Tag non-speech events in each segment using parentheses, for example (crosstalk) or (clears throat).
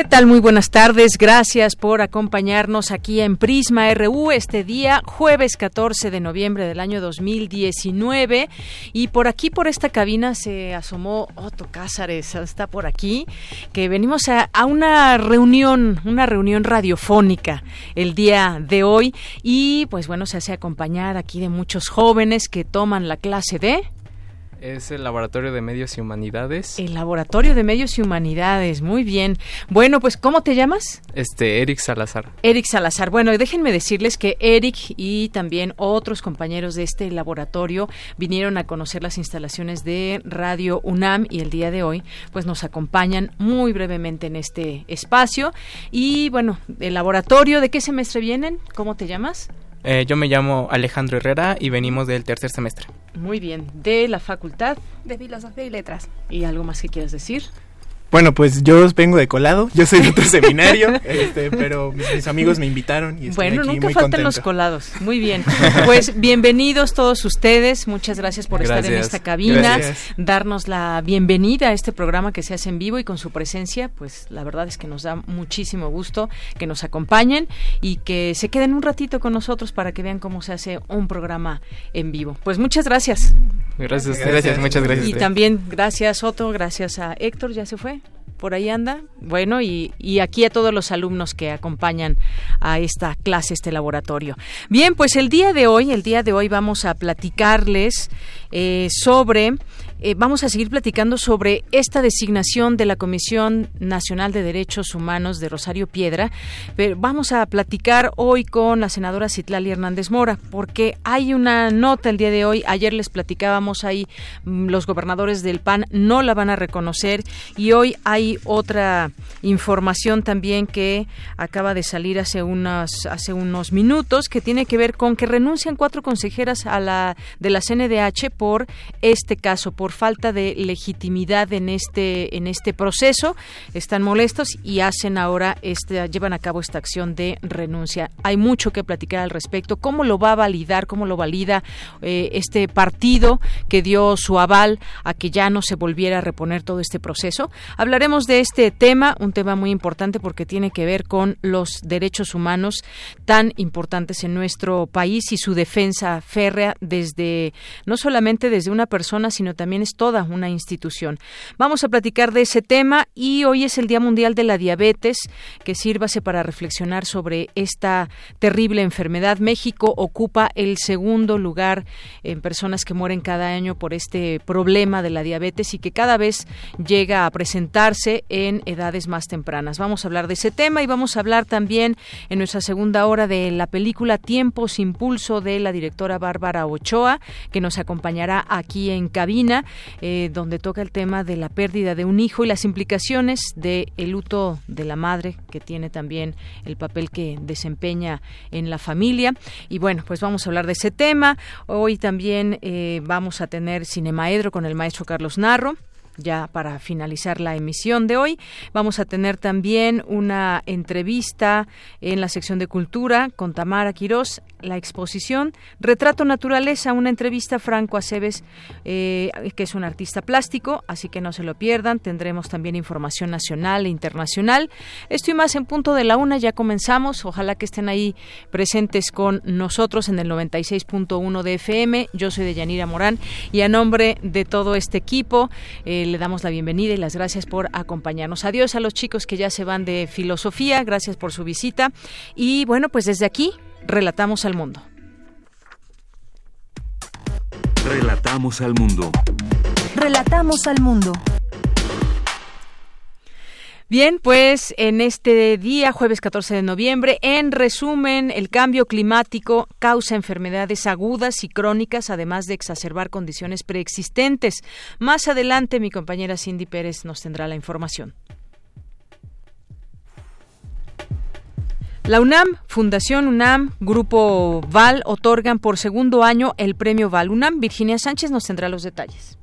¿Qué tal? Muy buenas tardes. Gracias por acompañarnos aquí en Prisma RU este día, jueves 14 de noviembre del año 2019. Y por aquí, por esta cabina, se asomó Otto Cázares. Está por aquí, que venimos a, a una reunión, una reunión radiofónica el día de hoy. Y pues bueno, se hace acompañar aquí de muchos jóvenes que toman la clase de es el Laboratorio de Medios y Humanidades. El Laboratorio de Medios y Humanidades, muy bien. Bueno, pues ¿cómo te llamas? Este, Eric Salazar. Eric Salazar. Bueno, déjenme decirles que Eric y también otros compañeros de este laboratorio vinieron a conocer las instalaciones de Radio UNAM y el día de hoy pues nos acompañan muy brevemente en este espacio. Y bueno, el laboratorio, ¿de qué semestre vienen? ¿Cómo te llamas? Eh, yo me llamo Alejandro Herrera y venimos del tercer semestre. Muy bien, de la Facultad de Filosofía y Letras. ¿Y algo más que quieras decir? Bueno, pues yo vengo de colado, yo soy de otro (laughs) seminario, este, pero mis, amigos me invitaron y estoy Bueno, aquí nunca muy faltan contento. los colados. Muy bien. Pues (laughs) bienvenidos todos ustedes. Muchas gracias por estar en esta cabina, Gracias. darnos la bienvenida a este programa que se hace en vivo y con su presencia, pues la verdad es que nos da muchísimo gusto que nos acompañen y que se queden un ratito con nosotros para que vean cómo se hace un programa en vivo. Pues muchas gracias. Gracias, Gracias. gracias, muchas gracias. Y también gracias Otto, gracias a Héctor, ya se fue. Por ahí anda. Bueno, y, y aquí a todos los alumnos que acompañan a esta clase, este laboratorio. Bien, pues el día de hoy, el día de hoy vamos a platicarles eh, sobre eh, vamos a seguir platicando sobre esta designación de la Comisión Nacional de Derechos Humanos de Rosario Piedra. Vamos a platicar hoy con la senadora Citlali Hernández Mora, porque hay una nota el día de hoy. Ayer les platicábamos ahí, mm, los gobernadores del PAN no la van a reconocer y hoy hay otra información también que acaba de salir hace unos, hace unos minutos que tiene que ver con que renuncian cuatro consejeras a la, de la CNDH por este caso, por falta de legitimidad en este en este proceso, están molestos y hacen ahora este llevan a cabo esta acción de renuncia. Hay mucho que platicar al respecto. ¿Cómo lo va a validar? ¿Cómo lo valida eh, este partido que dio su aval a que ya no se volviera a reponer todo este proceso? Hablaremos de este tema, un tema muy importante porque tiene que ver con los derechos humanos tan importantes en nuestro país y su defensa férrea desde no solamente desde una persona, sino también es toda una institución. Vamos a platicar de ese tema y hoy es el Día Mundial de la Diabetes, que sírvase para reflexionar sobre esta terrible enfermedad. México ocupa el segundo lugar en personas que mueren cada año por este problema de la diabetes y que cada vez llega a presentarse en edades más tempranas. Vamos a hablar de ese tema y vamos a hablar también en nuestra segunda hora de la película Tiempos Impulso de la directora Bárbara Ochoa, que nos acompañará aquí en cabina, eh, donde toca el tema de la pérdida de un hijo y las implicaciones del el luto de la madre, que tiene también el papel que desempeña en la familia. Y bueno, pues vamos a hablar de ese tema. Hoy también eh, vamos a tener Cinemaedro con el maestro Carlos Narro ya para finalizar la emisión de hoy. Vamos a tener también una entrevista en la sección de cultura con Tamara Quirós, la exposición Retrato Naturaleza, una entrevista a Franco Aceves, eh, que es un artista plástico, así que no se lo pierdan. Tendremos también información nacional e internacional. Esto y más en punto de la una, ya comenzamos. Ojalá que estén ahí presentes con nosotros en el 96.1 de FM. Yo soy de Yanira Morán y a nombre de todo este equipo, eh, le damos la bienvenida y las gracias por acompañarnos. Adiós a los chicos que ya se van de filosofía, gracias por su visita. Y bueno, pues desde aquí relatamos al mundo. Relatamos al mundo. Relatamos al mundo. Bien, pues en este día, jueves 14 de noviembre, en resumen, el cambio climático causa enfermedades agudas y crónicas, además de exacerbar condiciones preexistentes. Más adelante, mi compañera Cindy Pérez nos tendrá la información. La UNAM, Fundación UNAM, Grupo VAL otorgan por segundo año el premio VAL UNAM. Virginia Sánchez nos tendrá los detalles.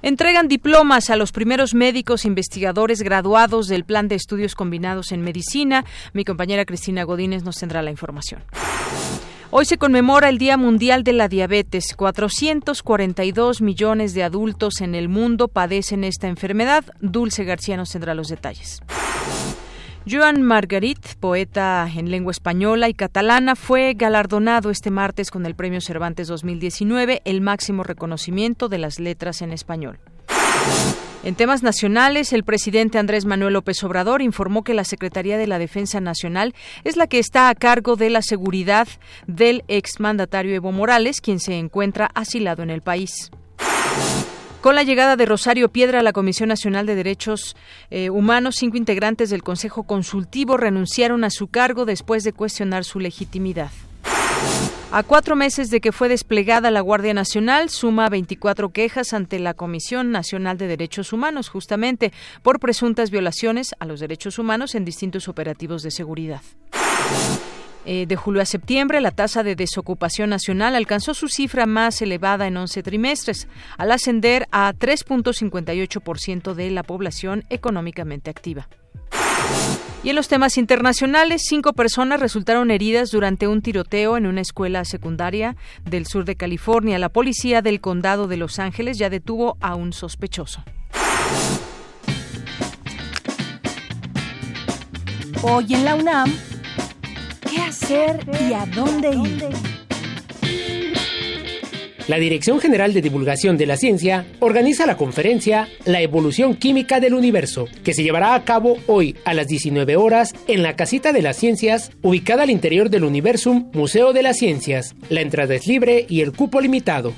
Entregan diplomas a los primeros médicos investigadores graduados del Plan de Estudios Combinados en Medicina. Mi compañera Cristina Godínez nos tendrá la información. Hoy se conmemora el Día Mundial de la Diabetes. 442 millones de adultos en el mundo padecen esta enfermedad. Dulce García nos tendrá los detalles. Joan Margarit, poeta en lengua española y catalana, fue galardonado este martes con el Premio Cervantes 2019, el máximo reconocimiento de las letras en español. En temas nacionales, el presidente Andrés Manuel López Obrador informó que la Secretaría de la Defensa Nacional es la que está a cargo de la seguridad del exmandatario Evo Morales, quien se encuentra asilado en el país. Con la llegada de Rosario Piedra a la Comisión Nacional de Derechos eh, Humanos, cinco integrantes del Consejo Consultivo renunciaron a su cargo después de cuestionar su legitimidad. A cuatro meses de que fue desplegada la Guardia Nacional, suma 24 quejas ante la Comisión Nacional de Derechos Humanos, justamente por presuntas violaciones a los derechos humanos en distintos operativos de seguridad. Eh, de julio a septiembre, la tasa de desocupación nacional alcanzó su cifra más elevada en 11 trimestres, al ascender a 3.58% de la población económicamente activa. Y en los temas internacionales, cinco personas resultaron heridas durante un tiroteo en una escuela secundaria del sur de California. La policía del condado de Los Ángeles ya detuvo a un sospechoso. Hoy en la UNAM, ¿Qué hacer y a dónde ir? La Dirección General de Divulgación de la Ciencia organiza la conferencia La evolución química del universo, que se llevará a cabo hoy a las 19 horas en la Casita de las Ciencias, ubicada al interior del Universum Museo de las Ciencias. La entrada es libre y el cupo limitado.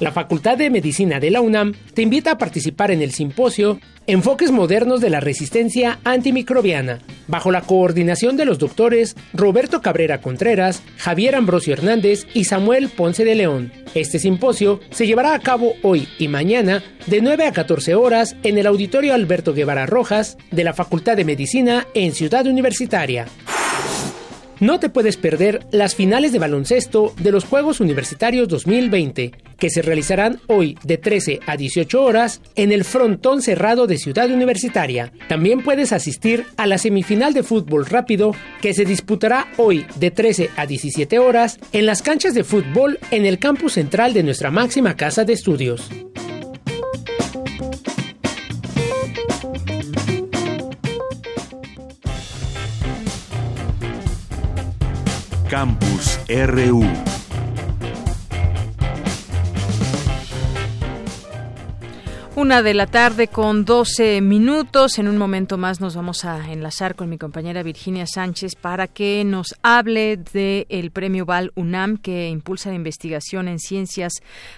La Facultad de Medicina de la UNAM te invita a participar en el simposio Enfoques modernos de la resistencia antimicrobiana, bajo la coordinación de los doctores Roberto Cabrera Contreras, Javier Ambrosio Hernández y Samuel Ponce de León. Este simposio se llevará a cabo hoy y mañana de 9 a 14 horas en el Auditorio Alberto Guevara Rojas de la Facultad de Medicina en Ciudad Universitaria. No te puedes perder las finales de baloncesto de los Juegos Universitarios 2020, que se realizarán hoy de 13 a 18 horas en el frontón cerrado de Ciudad Universitaria. También puedes asistir a la semifinal de fútbol rápido, que se disputará hoy de 13 a 17 horas en las canchas de fútbol en el campus central de nuestra máxima casa de estudios. Campus RU. Una de la tarde con 12 minutos. En un momento más nos vamos a enlazar con mi compañera Virginia Sánchez para que nos hable del el premio Val UNAM que impulsa la investigación en ciencias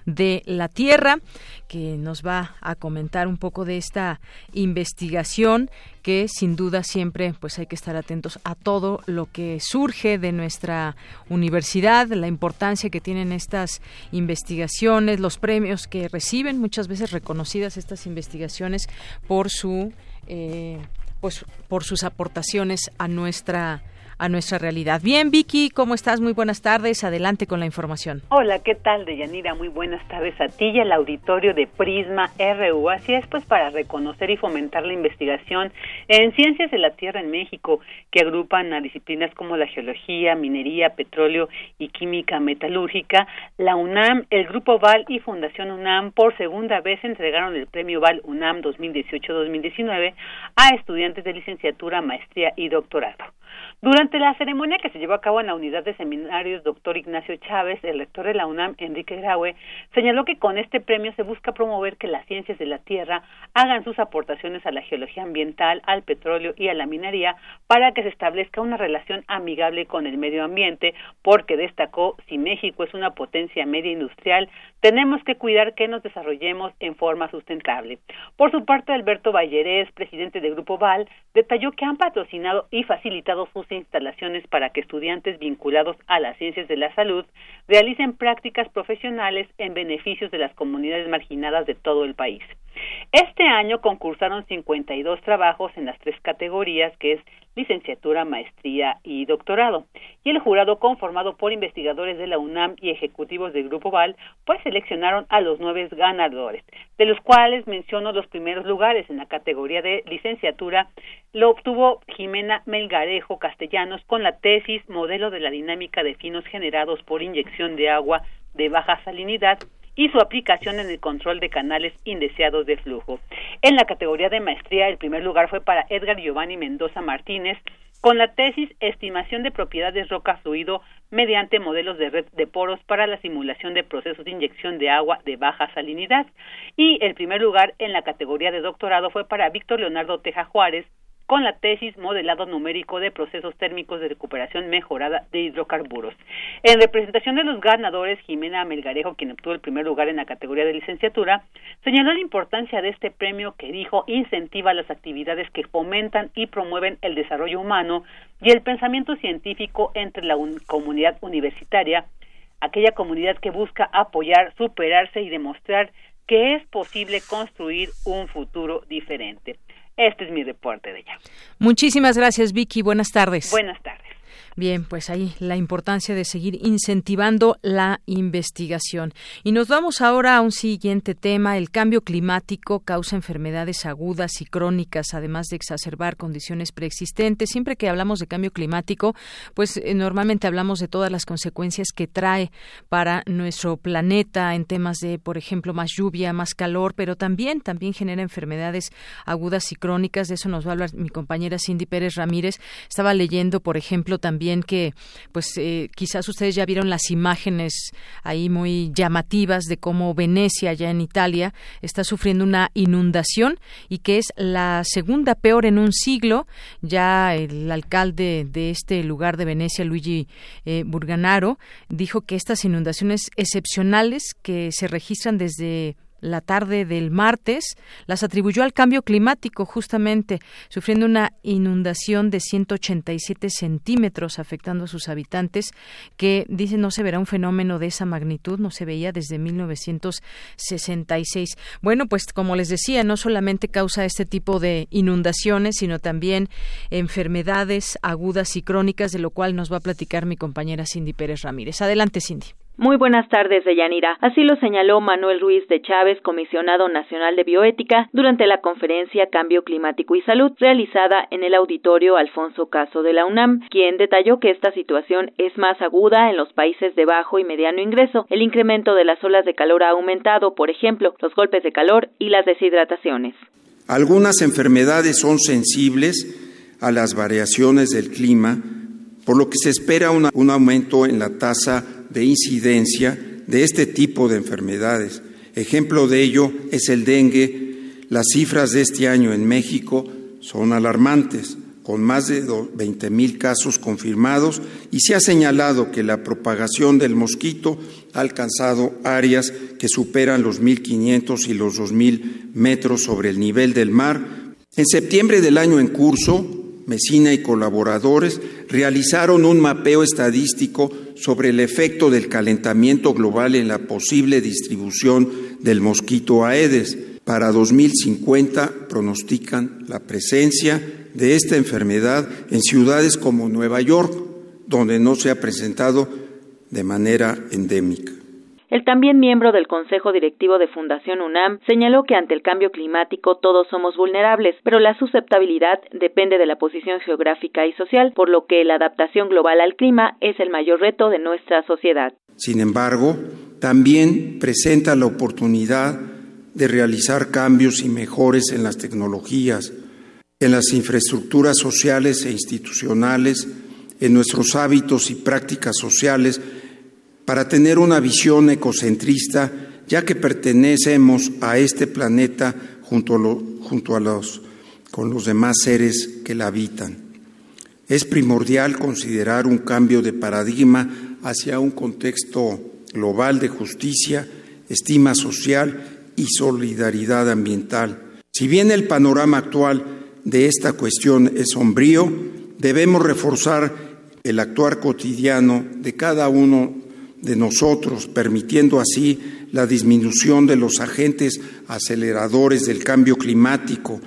de la Tierra, que nos va a comentar un poco de esta investigación que sin duda siempre pues hay que estar atentos a todo lo que surge de nuestra universidad, la importancia que tienen estas investigaciones, los premios que reciben, muchas veces reconocidas estas investigaciones por su eh, pues por sus aportaciones a nuestra a nuestra realidad. Bien, Vicky, ¿cómo estás? Muy buenas tardes. Adelante con la información. Hola, ¿qué tal, Deyanira? Muy buenas tardes a ti y al auditorio de Prisma RU. Así es, pues, para reconocer y fomentar la investigación en ciencias de la Tierra en México, que agrupan a disciplinas como la geología, minería, petróleo y química metalúrgica, la UNAM, el Grupo VAL y Fundación UNAM por segunda vez entregaron el premio VAL UNAM 2018-2019 a estudiantes de licenciatura, maestría y doctorado. Durante la ceremonia que se llevó a cabo en la unidad de seminarios, doctor Ignacio Chávez, el rector de la UNAM, Enrique Graue, señaló que con este premio se busca promover que las ciencias de la Tierra hagan sus aportaciones a la geología ambiental, al petróleo y a la minería para que se establezca una relación amigable con el medio ambiente, porque destacó si México es una potencia media industrial, tenemos que cuidar que nos desarrollemos en forma sustentable. Por su parte, Alberto Vallerés, presidente del Grupo Val, detalló que han patrocinado y facilitado sus instalaciones para que estudiantes vinculados a las ciencias de la salud realicen prácticas profesionales en beneficios de las comunidades marginadas de todo el país. Este año concursaron 52 trabajos en las tres categorías que es licenciatura, maestría y doctorado. Y el jurado conformado por investigadores de la UNAM y ejecutivos del Grupo Val, pues seleccionaron a los nueve ganadores, de los cuales menciono los primeros lugares en la categoría de licenciatura, lo obtuvo Jimena Melgarejo Castellanos con la tesis Modelo de la dinámica de finos generados por inyección de agua de baja salinidad y su aplicación en el control de canales indeseados de flujo. En la categoría de maestría, el primer lugar fue para Edgar Giovanni Mendoza Martínez, con la tesis Estimación de propiedades roca fluido mediante modelos de red de poros para la simulación de procesos de inyección de agua de baja salinidad. Y el primer lugar en la categoría de doctorado fue para Víctor Leonardo Teja Juárez, con la tesis Modelado numérico de procesos térmicos de recuperación mejorada de hidrocarburos. En representación de los ganadores, Jimena Melgarejo, quien obtuvo el primer lugar en la categoría de licenciatura, señaló la importancia de este premio que dijo incentiva las actividades que fomentan y promueven el desarrollo humano y el pensamiento científico entre la comunidad universitaria, aquella comunidad que busca apoyar, superarse y demostrar que es posible construir un futuro diferente. Este es mi reporte de ella. Muchísimas gracias, Vicky. Buenas tardes. Buenas tardes. Bien, pues ahí la importancia de seguir incentivando la investigación. Y nos vamos ahora a un siguiente tema. El cambio climático causa enfermedades agudas y crónicas, además de exacerbar condiciones preexistentes. Siempre que hablamos de cambio climático, pues eh, normalmente hablamos de todas las consecuencias que trae para nuestro planeta en temas de, por ejemplo, más lluvia, más calor, pero también, también genera enfermedades agudas y crónicas. De eso nos va a hablar mi compañera Cindy Pérez Ramírez. Estaba leyendo, por ejemplo, también que pues eh, quizás ustedes ya vieron las imágenes ahí muy llamativas de cómo Venecia ya en Italia está sufriendo una inundación y que es la segunda peor en un siglo. Ya el alcalde de este lugar de Venecia Luigi eh, Burganaro dijo que estas inundaciones excepcionales que se registran desde la tarde del martes, las atribuyó al cambio climático, justamente sufriendo una inundación de 187 centímetros, afectando a sus habitantes, que dice no se verá un fenómeno de esa magnitud, no se veía desde 1966. Bueno, pues como les decía, no solamente causa este tipo de inundaciones, sino también enfermedades agudas y crónicas, de lo cual nos va a platicar mi compañera Cindy Pérez Ramírez. Adelante, Cindy. Muy buenas tardes, Deyanira. Así lo señaló Manuel Ruiz de Chávez, comisionado nacional de bioética, durante la conferencia Cambio Climático y Salud realizada en el auditorio Alfonso Caso de la UNAM, quien detalló que esta situación es más aguda en los países de bajo y mediano ingreso. El incremento de las olas de calor ha aumentado, por ejemplo, los golpes de calor y las deshidrataciones. Algunas enfermedades son sensibles a las variaciones del clima, por lo que se espera un aumento en la tasa de incidencia de este tipo de enfermedades. Ejemplo de ello es el dengue. Las cifras de este año en México son alarmantes, con más de 20 mil casos confirmados y se ha señalado que la propagación del mosquito ha alcanzado áreas que superan los 1.500 y los 2.000 metros sobre el nivel del mar. En septiembre del año en curso, Mesina y colaboradores realizaron un mapeo estadístico sobre el efecto del calentamiento global en la posible distribución del mosquito Aedes. Para 2050 pronostican la presencia de esta enfermedad en ciudades como Nueva York, donde no se ha presentado de manera endémica. El también miembro del Consejo Directivo de Fundación UNAM señaló que ante el cambio climático todos somos vulnerables, pero la susceptibilidad depende de la posición geográfica y social, por lo que la adaptación global al clima es el mayor reto de nuestra sociedad. Sin embargo, también presenta la oportunidad de realizar cambios y mejores en las tecnologías. en las infraestructuras sociales e institucionales, en nuestros hábitos y prácticas sociales, para tener una visión ecocentrista, ya que pertenecemos a este planeta junto a, junto a los, con los demás seres que la habitan. Es primordial considerar un cambio de paradigma hacia un contexto global de justicia, estima social y solidaridad ambiental. Si bien el panorama actual de esta cuestión es sombrío, debemos reforzar el actuar cotidiano de cada uno de nosotros, permitiendo así la disminución de los agentes aceleradores del cambio climático,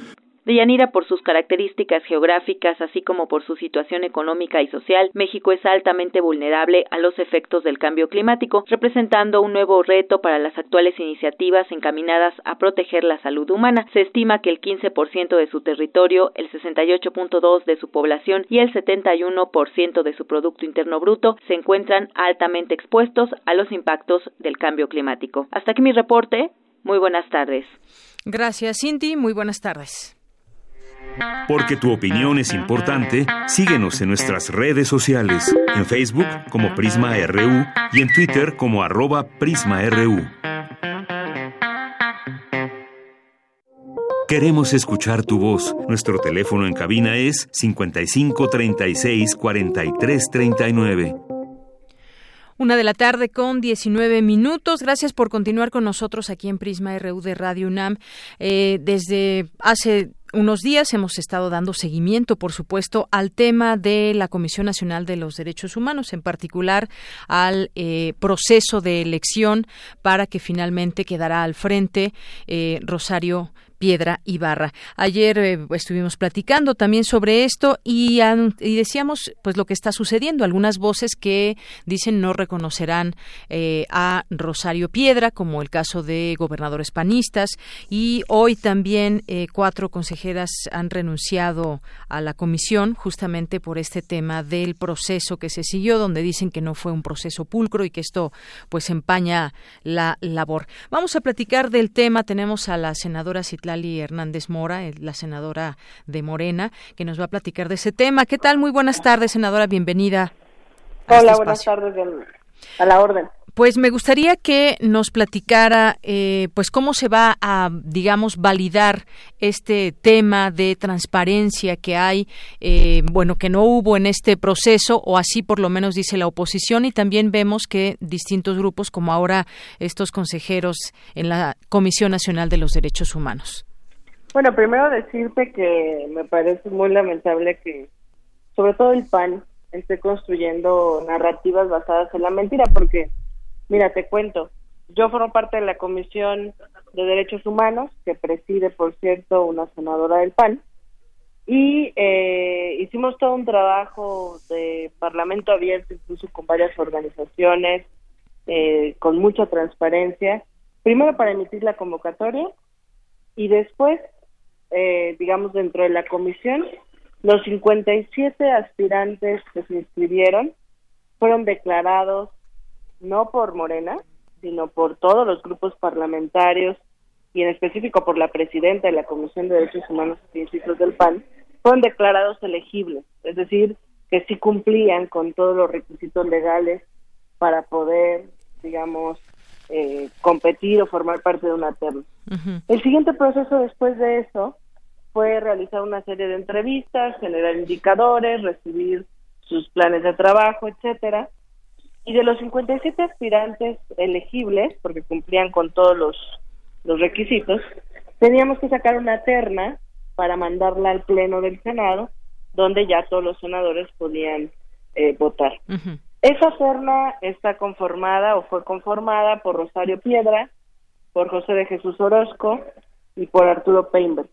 Deyanira, por sus características geográficas, así como por su situación económica y social, México es altamente vulnerable a los efectos del cambio climático, representando un nuevo reto para las actuales iniciativas encaminadas a proteger la salud humana. Se estima que el 15% de su territorio, el 68.2% de su población y el 71% de su Producto Interno Bruto se encuentran altamente expuestos a los impactos del cambio climático. Hasta aquí mi reporte. Muy buenas tardes. Gracias, Cindy. Muy buenas tardes. Porque tu opinión es importante, síguenos en nuestras redes sociales, en Facebook como Prisma RU y en Twitter como arroba PrismaRU. Queremos escuchar tu voz. Nuestro teléfono en cabina es 55 36 43 39. Una de la tarde con 19 minutos. Gracias por continuar con nosotros aquí en Prisma RU de Radio UNAM. Eh, desde hace unos días hemos estado dando seguimiento, por supuesto, al tema de la Comisión Nacional de los Derechos Humanos, en particular al eh, proceso de elección para que finalmente quedará al frente eh, Rosario Piedra Ibarra. Ayer eh, estuvimos platicando también sobre esto y, y, decíamos pues lo que está sucediendo. Algunas voces que dicen no reconocerán eh, a Rosario Piedra, como el caso de gobernadores panistas, y hoy también eh, cuatro consejeras han renunciado a la comisión justamente por este tema del proceso que se siguió, donde dicen que no fue un proceso pulcro y que esto pues empaña la labor. Vamos a platicar del tema. Tenemos a la senadora Lali Hernández Mora, la senadora de Morena, que nos va a platicar de ese tema. ¿Qué tal? Muy buenas tardes, senadora, bienvenida. Hola, este buenas tardes, a la orden. Pues me gustaría que nos platicara, eh, pues cómo se va a, digamos, validar este tema de transparencia que hay, eh, bueno, que no hubo en este proceso, o así por lo menos dice la oposición, y también vemos que distintos grupos, como ahora estos consejeros en la Comisión Nacional de los Derechos Humanos. Bueno, primero decirte que me parece muy lamentable que, sobre todo el PAN, esté construyendo narrativas basadas en la mentira, porque Mira, te cuento. Yo formo parte de la Comisión de Derechos Humanos, que preside, por cierto, una senadora del PAN, y eh, hicimos todo un trabajo de parlamento abierto, incluso con varias organizaciones, eh, con mucha transparencia, primero para emitir la convocatoria y después, eh, digamos, dentro de la comisión, los 57 aspirantes que se inscribieron fueron declarados no por Morena, sino por todos los grupos parlamentarios y en específico por la presidenta de la Comisión de Derechos Humanos y Principios del PAN, fueron declarados elegibles, es decir, que sí cumplían con todos los requisitos legales para poder, digamos, eh, competir o formar parte de una terna. El siguiente proceso después de eso fue realizar una serie de entrevistas, generar indicadores, recibir sus planes de trabajo, etcétera, y de los 57 aspirantes elegibles, porque cumplían con todos los, los requisitos, teníamos que sacar una terna para mandarla al Pleno del Senado, donde ya todos los senadores podían eh, votar. Esa terna está conformada o fue conformada por Rosario Piedra, por José de Jesús Orozco y por Arturo Peinberg.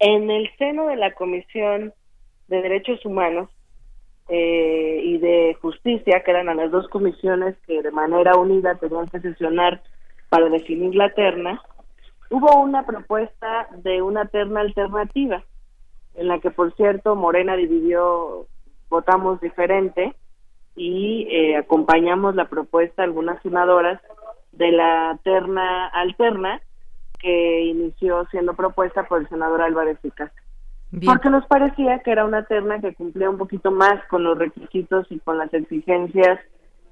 En el seno de la Comisión de Derechos Humanos eh, y de Justicia, que eran a las dos comisiones que de manera unida tenían que sesionar para definir la terna, hubo una propuesta de una terna alternativa, en la que, por cierto, Morena dividió, votamos diferente y eh, acompañamos la propuesta algunas senadoras de la terna alterna que inició siendo propuesta por el senador Álvarez Picasso. porque nos parecía que era una terna que cumplía un poquito más con los requisitos y con las exigencias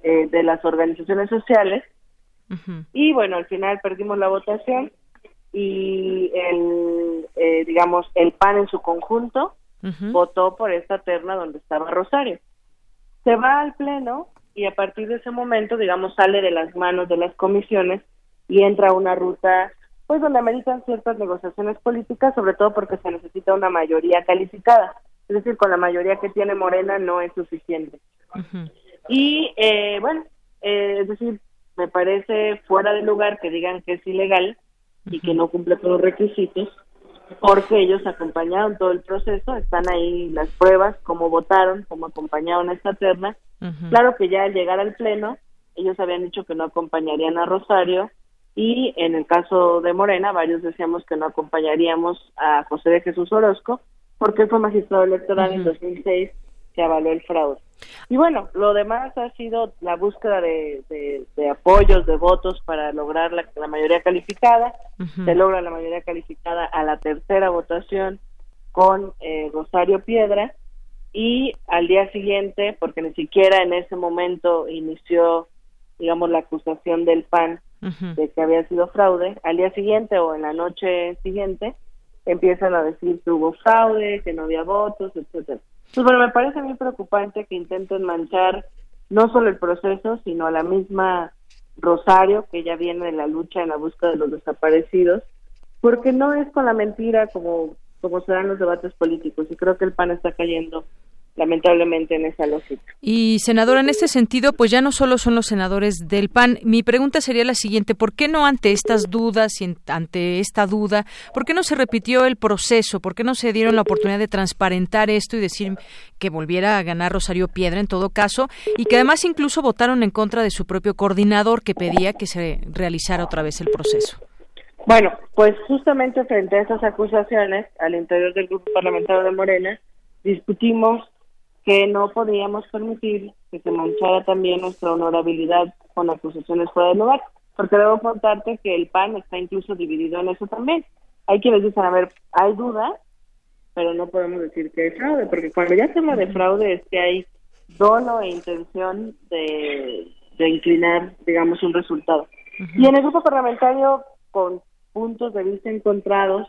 eh, de las organizaciones sociales. Y bueno, al final perdimos la votación y el, eh, digamos, el PAN en su conjunto votó por esta terna donde estaba Rosario. Se va al Pleno y a partir de ese momento, digamos, sale de las manos de las comisiones y entra una ruta pues donde ameritan ciertas negociaciones políticas, sobre todo porque se necesita una mayoría calificada. Es decir, con la mayoría que tiene Morena no es suficiente. Y eh, bueno, eh, es decir, me parece fuera de lugar que digan que es ilegal y que no cumple con los requisitos, porque ellos acompañaron todo el proceso, están ahí las pruebas, cómo votaron, cómo acompañaron a esta terna. Claro que ya al llegar al Pleno, ellos habían dicho que no acompañarían a Rosario, y en el caso de Morena, varios decíamos que no acompañaríamos a José de Jesús Orozco porque fue magistrado electoral en 2006 que avaló el fraude. Y bueno, lo demás ha sido la búsqueda de, apoyos, de votos para lograr la, mayoría calificada. Se logra la mayoría calificada a la tercera votación con eh, Rosario Piedra y al día siguiente, porque ni siquiera en ese momento inició, digamos, la acusación del PAN de que había sido fraude, al día siguiente o en la noche siguiente empiezan a decir que hubo fraude, que no había votos, etcétera. Pues bueno, me parece muy preocupante que intenten manchar no solo el proceso, sino a la misma Rosario, que ya viene de la lucha en la búsqueda de los desaparecidos, porque no es con la mentira como, como se dan los debates políticos, y creo que el PAN está cayendo lamentablemente en esa lógica. Y senadora, en este sentido, pues ya no solo son los senadores del PAN. Mi pregunta sería la siguiente: ¿por qué no ante estas dudas y ante esta duda, por qué no se repitió el proceso? ¿Por qué no se dieron la oportunidad de transparentar esto y decir que volviera a ganar Rosario Piedra en todo caso y que además incluso votaron en contra de su propio coordinador que pedía que se realizara otra vez el proceso? Bueno, pues justamente frente a esas acusaciones al interior del grupo parlamentario de Morena discutimos que no podíamos permitir que se manchara también nuestra honorabilidad con acusaciones fuera de lugar, porque debo contarte que el PAN está incluso dividido en eso también. Hay quienes dicen, a ver, hay duda, pero no podemos decir que es fraude, porque cuando ya se habla de fraude es que hay dono e intención de, de inclinar, digamos, un resultado. Y en el grupo parlamentario, con puntos de vista encontrados,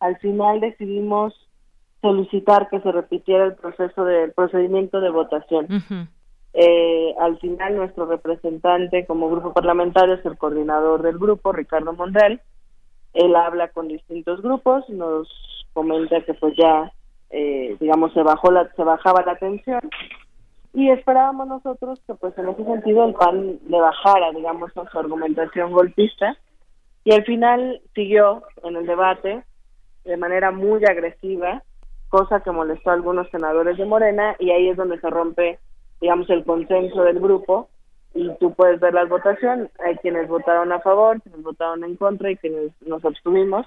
al final decidimos solicitar que se repitiera el proceso del procedimiento de votación. eh, al final nuestro representante como grupo parlamentario es el coordinador del grupo, Ricardo Monreal. Él habla con distintos grupos, nos comenta que pues ya, eh, digamos, se bajó la, se bajaba la tensión y esperábamos nosotros que pues en ese sentido el PAN le bajara, digamos, su argumentación golpista y al final siguió en el debate de manera muy agresiva cosa que molestó a algunos senadores de Morena y ahí es donde se rompe, digamos, el consenso del grupo y tú puedes ver las votaciones, hay quienes votaron a favor, quienes votaron en contra y quienes nos abstuvimos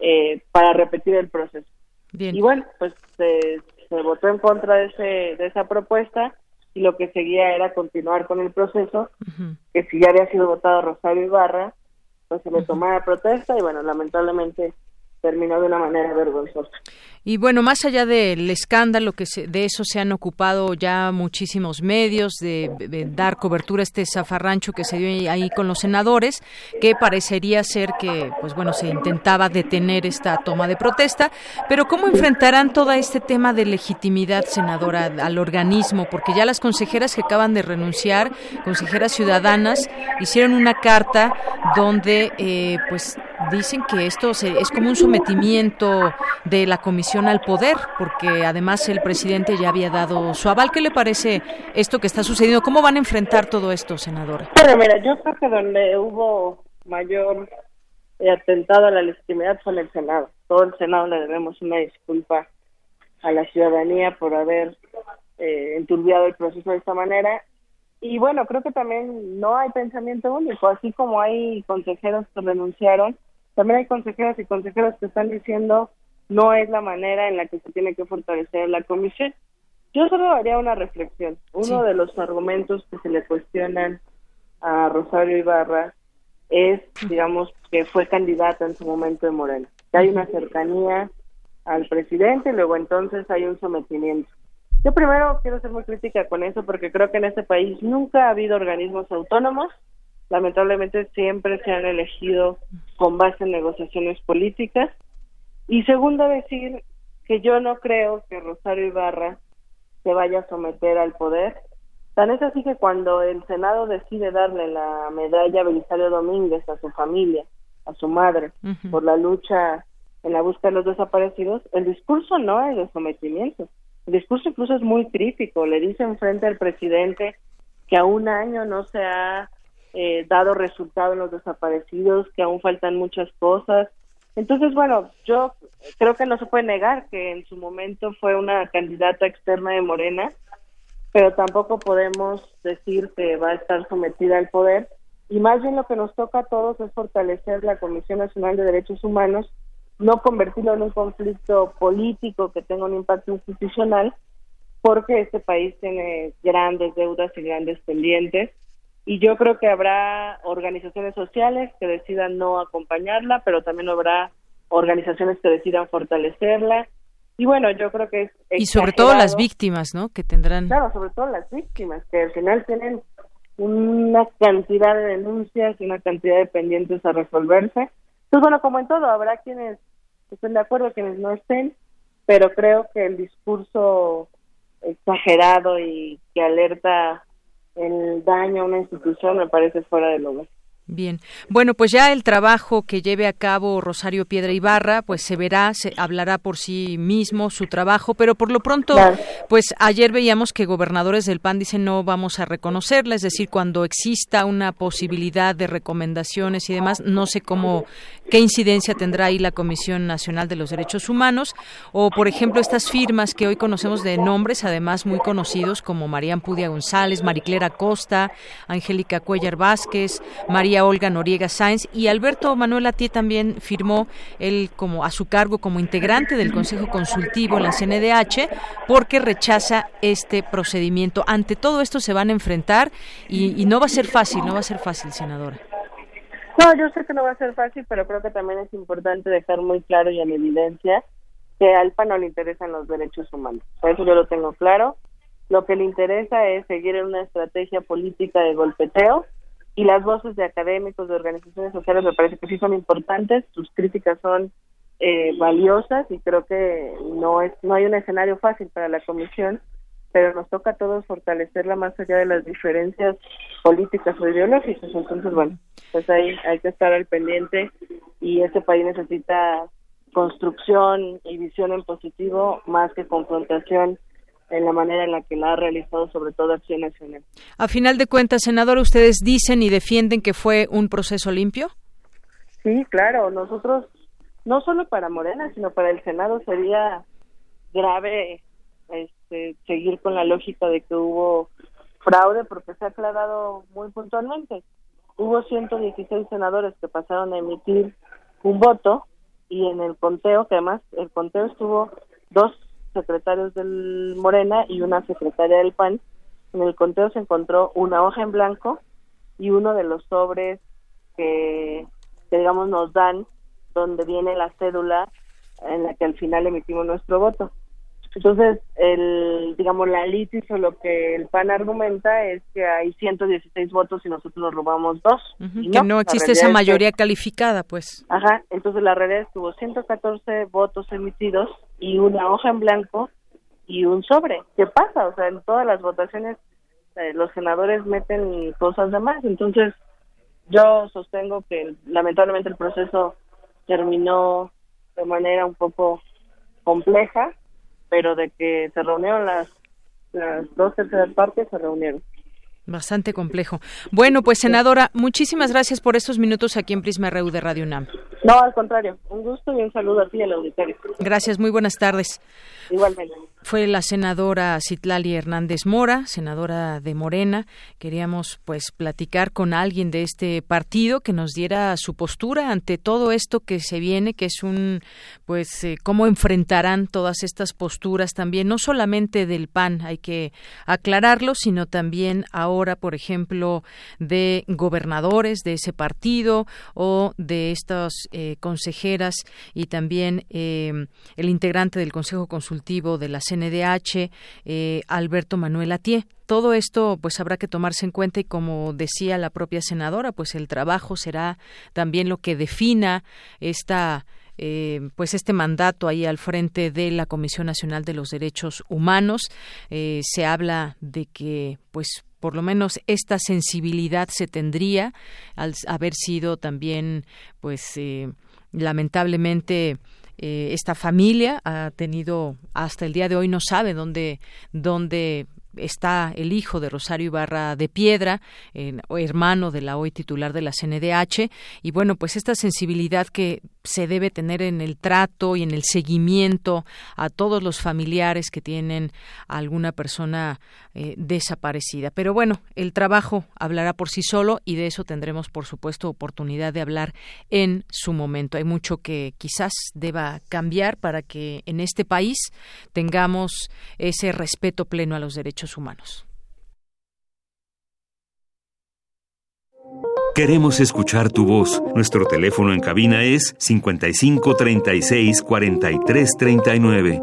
eh, para repetir el proceso. Y bueno, pues se, votó en contra de, ese, de esa propuesta y lo que seguía era continuar con el proceso, que si ya había sido votado Rosario Ibarra, pues se le tomaba protesta y bueno, lamentablemente terminó de una manera vergonzosa. Y bueno, más allá del escándalo que de eso se han ocupado ya muchísimos medios de, dar cobertura a este zafarrancho que se dio ahí con los senadores, que parecería ser que, pues bueno, se intentaba detener esta toma de protesta, pero cómo enfrentarán todo este tema de legitimidad, senadora, al organismo, porque ya las consejeras que acaban de renunciar, consejeras ciudadanas, hicieron una carta donde, eh, pues dicen que esto es como un sometimiento de la comisión al poder, porque además el presidente ya había dado su aval. ¿Qué le parece esto que está sucediendo? ¿Cómo van a enfrentar todo esto, senadora? Mira, yo creo que donde hubo mayor eh, atentado a la legitimidad fue en el Senado. Todo el Senado le debemos una disculpa a la ciudadanía por haber eh, enturbiado el proceso de esta manera. Y bueno, creo que también no hay pensamiento único, así como hay consejeros que renunciaron, también hay consejeros y consejeros que están diciendo no es la manera en la que se tiene que fortalecer la comisión. Yo solo haría una reflexión. Uno de los argumentos que se le cuestionan a Rosario Ibarra es, digamos, que fue candidata en su momento de Morena. Que hay una cercanía al presidente, luego entonces hay un sometimiento. Yo primero quiero ser muy crítica con eso porque creo que en este país nunca ha habido organismos autónomos, lamentablemente siempre se han elegido con base en negociaciones políticas. Y segundo, decir que yo no creo que Rosario Ibarra se vaya a someter al poder. Tan es así que cuando el Senado decide darle la medalla a Belisario Domínguez a su familia, a su madre, por la lucha en la búsqueda de los desaparecidos, el discurso no es de sometimiento. El discurso incluso es muy crítico. Le dice enfrente al presidente que a un año no se ha eh, dado resultado en los desaparecidos, que aún faltan muchas cosas. Entonces, bueno, yo creo que no se puede negar que en su momento fue una candidata externa de Morena, pero tampoco podemos decir que va a estar sometida al poder. Y más bien lo que nos toca a todos es fortalecer la Comisión Nacional de Derechos Humanos no convertirlo en un conflicto político que tenga un impacto institucional, porque este país tiene grandes deudas y grandes pendientes. Y yo creo que habrá organizaciones sociales que decidan no acompañarla, pero también habrá organizaciones que decidan fortalecerla. Y bueno, yo creo que es. Y sobre todo las víctimas, ¿no? Que tendrán. Claro, sobre todo las víctimas, que al final tienen una cantidad de denuncias y una cantidad de pendientes a resolverse pues bueno, como en todo, habrá quienes estén de acuerdo, quienes no estén, pero creo que el discurso exagerado y que alerta el daño a una institución me parece fuera de lugar. Bien, bueno, pues ya el trabajo que lleve a cabo Rosario Piedra Ibarra, pues se verá, se hablará por sí mismo su trabajo, pero por lo pronto, pues ayer veíamos que gobernadores del PAN dicen no vamos a reconocerla, es decir, cuando exista una posibilidad de recomendaciones y demás, no sé cómo, qué incidencia tendrá ahí la Comisión Nacional de los Derechos Humanos, o por ejemplo estas firmas que hoy conocemos de nombres, además muy conocidos como María Ampudia González, Mariclera Costa, Angélica Cuellar Vázquez, María Olga Noriega Sáenz y Alberto Manuel Atié también firmó él como a su cargo como integrante del Consejo Consultivo en la CNDH porque rechaza este procedimiento. Ante todo esto se van a enfrentar y, no va a ser fácil, no va a ser fácil, senadora. No, yo sé que no va a ser fácil, pero creo que también es importante dejar muy claro y en evidencia que al PAN no le interesan los derechos humanos. Por eso yo lo tengo claro. Lo que le interesa es seguir en una estrategia política de golpeteo y las voces de académicos, de organizaciones sociales me parece que sí son importantes, sus críticas son eh, valiosas y creo que no es no hay un escenario fácil para la comisión, pero nos toca a todos fortalecerla más allá de las diferencias políticas o ideológicas. Entonces, bueno, pues ahí hay que estar al pendiente y este país necesita construcción y visión en positivo más que confrontación en la manera en la que la ha realizado, sobre todo Acción Nacional. A final de cuentas, senador, ¿ustedes dicen y defienden que fue un proceso limpio? Sí, claro. Nosotros, no solo para Morena, sino para el Senado sería grave este, seguir con la lógica de que hubo fraude, porque se ha aclarado muy puntualmente. Hubo 116 senadores que pasaron a emitir un voto y en el conteo, que además el conteo estuvo dos secretarios del Morena y una secretaria del PAN. En el conteo se encontró una hoja en blanco y uno de los sobres que, digamos nos dan donde viene la cédula en la que al final emitimos nuestro voto. Entonces, el, digamos, la litis o lo que el PAN argumenta es que hay 116 votos y nosotros nos robamos dos. que no existe esa mayoría calificada, pues. Ajá, entonces la realidad es 114 votos emitidos y una hoja en blanco y un sobre. ¿Qué pasa? O sea, en todas las votaciones eh, los senadores meten cosas de más. Entonces, yo sostengo que lamentablemente el proceso terminó de manera un poco compleja pero de que se reunieron las, las dos terceras partes, se reunieron. Bastante complejo. Bueno, pues senadora, muchísimas gracias por estos minutos aquí en Prisma RU de Radio UNAM. No, al contrario, un gusto y un saludo a ti al auditorio. Gracias, muy buenas tardes. Igualmente fue la senadora Citlali Hernández Mora, senadora de Morena. Queríamos pues platicar con alguien de este partido que nos diera su postura ante todo esto que se viene, que es un pues eh, cómo enfrentarán todas estas posturas también, no solamente del PAN, hay que aclararlo, sino también ahora, por ejemplo, de gobernadores de ese partido o de estos eh, consejeras y también el integrante del Consejo Consultivo de la CNDH, Alberto Manuel Atié todo esto pues habrá que tomarse en cuenta y como decía la propia senadora pues el trabajo será también lo que defina esta eh, pues este mandato ahí al frente de la Comisión Nacional de los Derechos Humanos. Eh, se habla de que pues por lo menos esta sensibilidad se tendría al haber sido también pues eh, lamentablemente esta familia ha tenido hasta el día de hoy no sabe dónde dónde está el hijo de Rosario Ibarra de Piedra, hermano de la hoy titular de la CNDH, y bueno, pues esta sensibilidad que se debe tener en el trato y en el seguimiento a todos los familiares que tienen alguna persona eh, desaparecida. Pero bueno, el trabajo hablará por sí solo y de eso tendremos, por supuesto, oportunidad de hablar en su momento. Hay mucho que quizás deba cambiar para que en este país tengamos ese respeto pleno a los derechos humanos. Queremos escuchar tu voz. Nuestro teléfono en cabina es 55 36 43 39.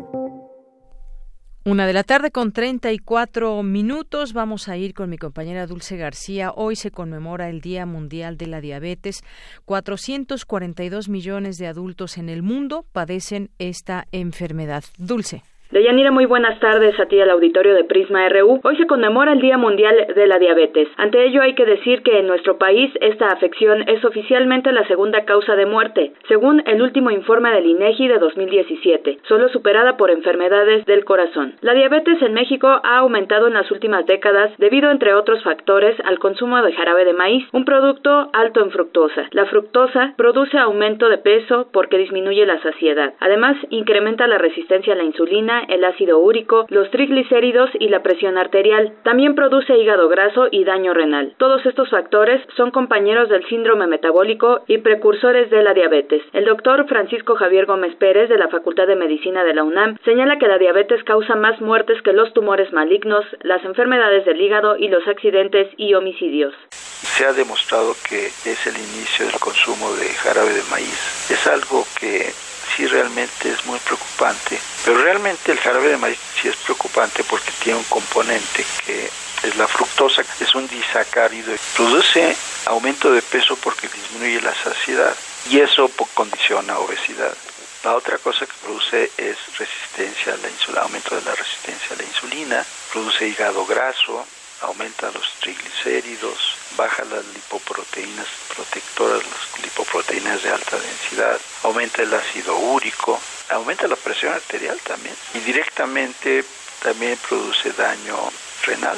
Una de la tarde con 34 minutos. Vamos a ir con mi compañera Dulce García. Hoy se conmemora el Día Mundial de la Diabetes. 442 millones de adultos en el mundo padecen esta enfermedad. Dulce. Deyanira, muy buenas tardes a ti al auditorio de Prisma RU. Hoy se conmemora el Día Mundial de la Diabetes. Ante ello hay que decir que en nuestro país esta afección es oficialmente la segunda causa de muerte, según el último informe del INEGI de 2017, solo superada por enfermedades del corazón. La diabetes en México ha aumentado en las últimas décadas debido, entre otros factores, al consumo de jarabe de maíz, un producto alto en fructosa. La fructosa produce aumento de peso porque disminuye la saciedad. Además, incrementa la resistencia a la insulina el ácido úrico, los triglicéridos y la presión arterial. También produce hígado graso y daño renal. Todos estos factores son compañeros del síndrome metabólico y precursores de la diabetes. El doctor Francisco Javier Gómez Pérez de la Facultad de Medicina de la UNAM señala que la diabetes causa más muertes que los tumores malignos, las enfermedades del hígado y los accidentes y homicidios. Se ha demostrado que es el inicio del consumo de jarabe de maíz. Es algo que sí realmente es muy preocupante. Pero realmente el jarabe de maíz sí es preocupante porque tiene un componente que es la fructosa, es un disacárido. Produce aumento de peso porque disminuye la saciedad y eso condiciona obesidad. La otra cosa que produce es resistencia a la insulina, aumento de la resistencia a la insulina, produce hígado graso, aumenta los triglicéridos, baja las lipoproteínas protectoras, las lipoproteínas de alta densidad, aumenta el ácido úrico, aumenta la presión arterial también y directamente también produce daño renal.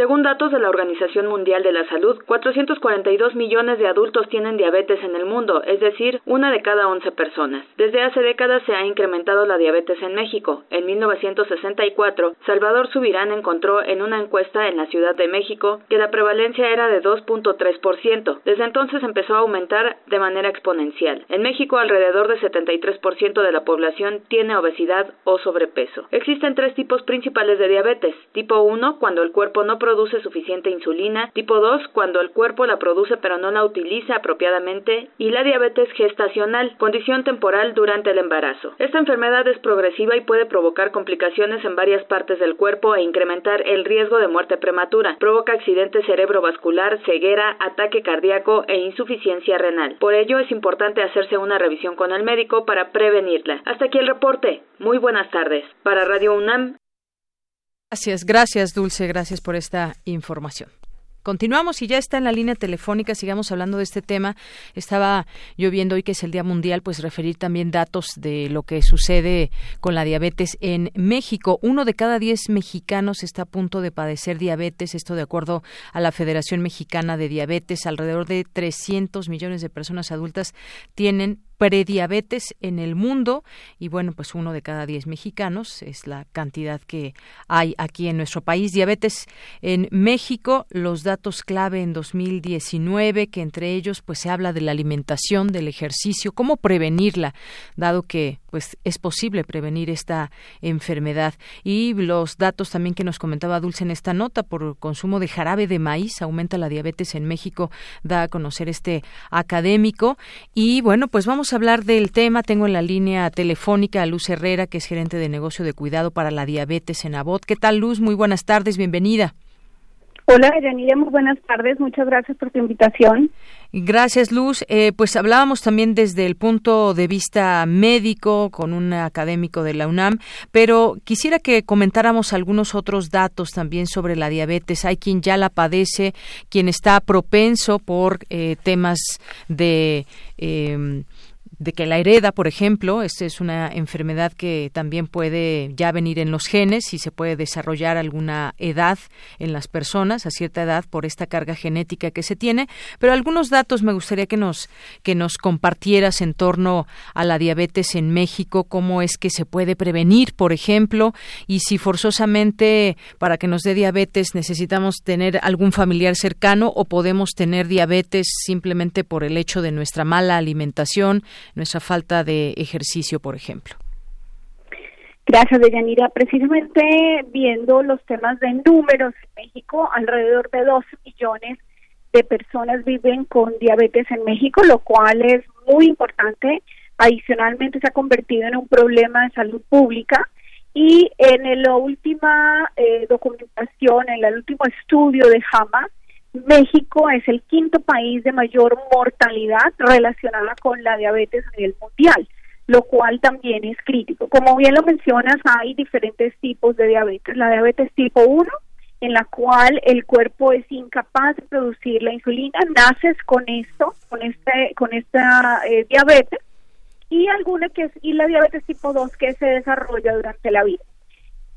Según datos de la Organización Mundial de la Salud, 442 millones de adultos tienen diabetes en el mundo, es decir, una de cada 11 personas. Desde hace décadas se ha incrementado la diabetes en México. En 1964, Salvador Subirán encontró en una encuesta en la Ciudad de México que la prevalencia era de 2.3%. Desde entonces empezó a aumentar de manera exponencial. En México, alrededor de 73% de la población tiene obesidad o sobrepeso. Existen tres tipos principales de diabetes. Tipo 1, cuando el cuerpo no produce suficiente insulina, tipo 2 cuando el cuerpo la produce pero no la utiliza apropiadamente y la diabetes gestacional, condición temporal durante el embarazo. Esta enfermedad es progresiva y puede provocar complicaciones en varias partes del cuerpo e incrementar el riesgo de muerte prematura. Provoca accidente cerebrovascular, ceguera, ataque cardíaco e insuficiencia renal. Por ello es importante hacerse una revisión con el médico para prevenirla. Hasta aquí el reporte. Muy buenas tardes. Para Radio UNAM, Gracias, gracias Dulce, gracias por esta información. Continuamos y ya está en la línea telefónica, sigamos hablando de este tema. Estaba yo viendo hoy que es el Día Mundial, pues referir también datos de lo que sucede con la diabetes en México. Uno de cada diez mexicanos está a punto de padecer diabetes, esto de acuerdo a la Federación Mexicana de Diabetes. Alrededor de 300 millones de personas adultas tienen prediabetes en el mundo y bueno, pues uno de cada diez mexicanos es la cantidad que hay aquí en nuestro país. Diabetes en México, los datos clave en 2019, que entre ellos pues se habla de la alimentación, del ejercicio, cómo prevenirla, dado que pues es posible prevenir esta enfermedad. Y los datos también que nos comentaba Dulce en esta nota, por consumo de jarabe de maíz, aumenta la diabetes en México, da a conocer este académico. Y bueno, pues vamos a hablar del tema. Tengo en la línea telefónica a Luz Herrera, que es gerente de negocio de cuidado para la diabetes en Abot. ¿Qué tal, Luz? Muy buenas tardes, bienvenida. Hola, Yanira, muy buenas tardes. Muchas gracias por tu invitación. Gracias, Luz. Eh, pues hablábamos también desde el punto de vista médico con un académico de la UNAM, pero quisiera que comentáramos algunos otros datos también sobre la diabetes. Hay quien ya la padece, quien está propenso por eh, temas de eh, de que la hereda, por ejemplo, esta es una enfermedad que también puede ya venir en los genes y se puede desarrollar alguna edad en las personas a cierta edad por esta carga genética que se tiene, pero algunos datos me gustaría que nos que nos compartieras en torno a la diabetes en México, cómo es que se puede prevenir, por ejemplo, y si forzosamente para que nos dé diabetes necesitamos tener algún familiar cercano o podemos tener diabetes simplemente por el hecho de nuestra mala alimentación, nuestra falta de ejercicio, por ejemplo. Gracias, Deyanira. Precisamente viendo los temas de números en México, alrededor de 2 millones de personas viven con diabetes en México, lo cual es muy importante. Adicionalmente se ha convertido en un problema de salud pública y en la última eh, documentación, en el último estudio de JAMA, México es el quinto país de mayor mortalidad relacionada con la diabetes a nivel mundial, lo cual también es crítico. Como bien lo mencionas, hay diferentes tipos de diabetes. La diabetes tipo 1, en la cual el cuerpo es incapaz de producir la insulina, naces con esto, con este, con esta eh, diabetes, y alguna que es, y la diabetes tipo 2 que se desarrolla durante la vida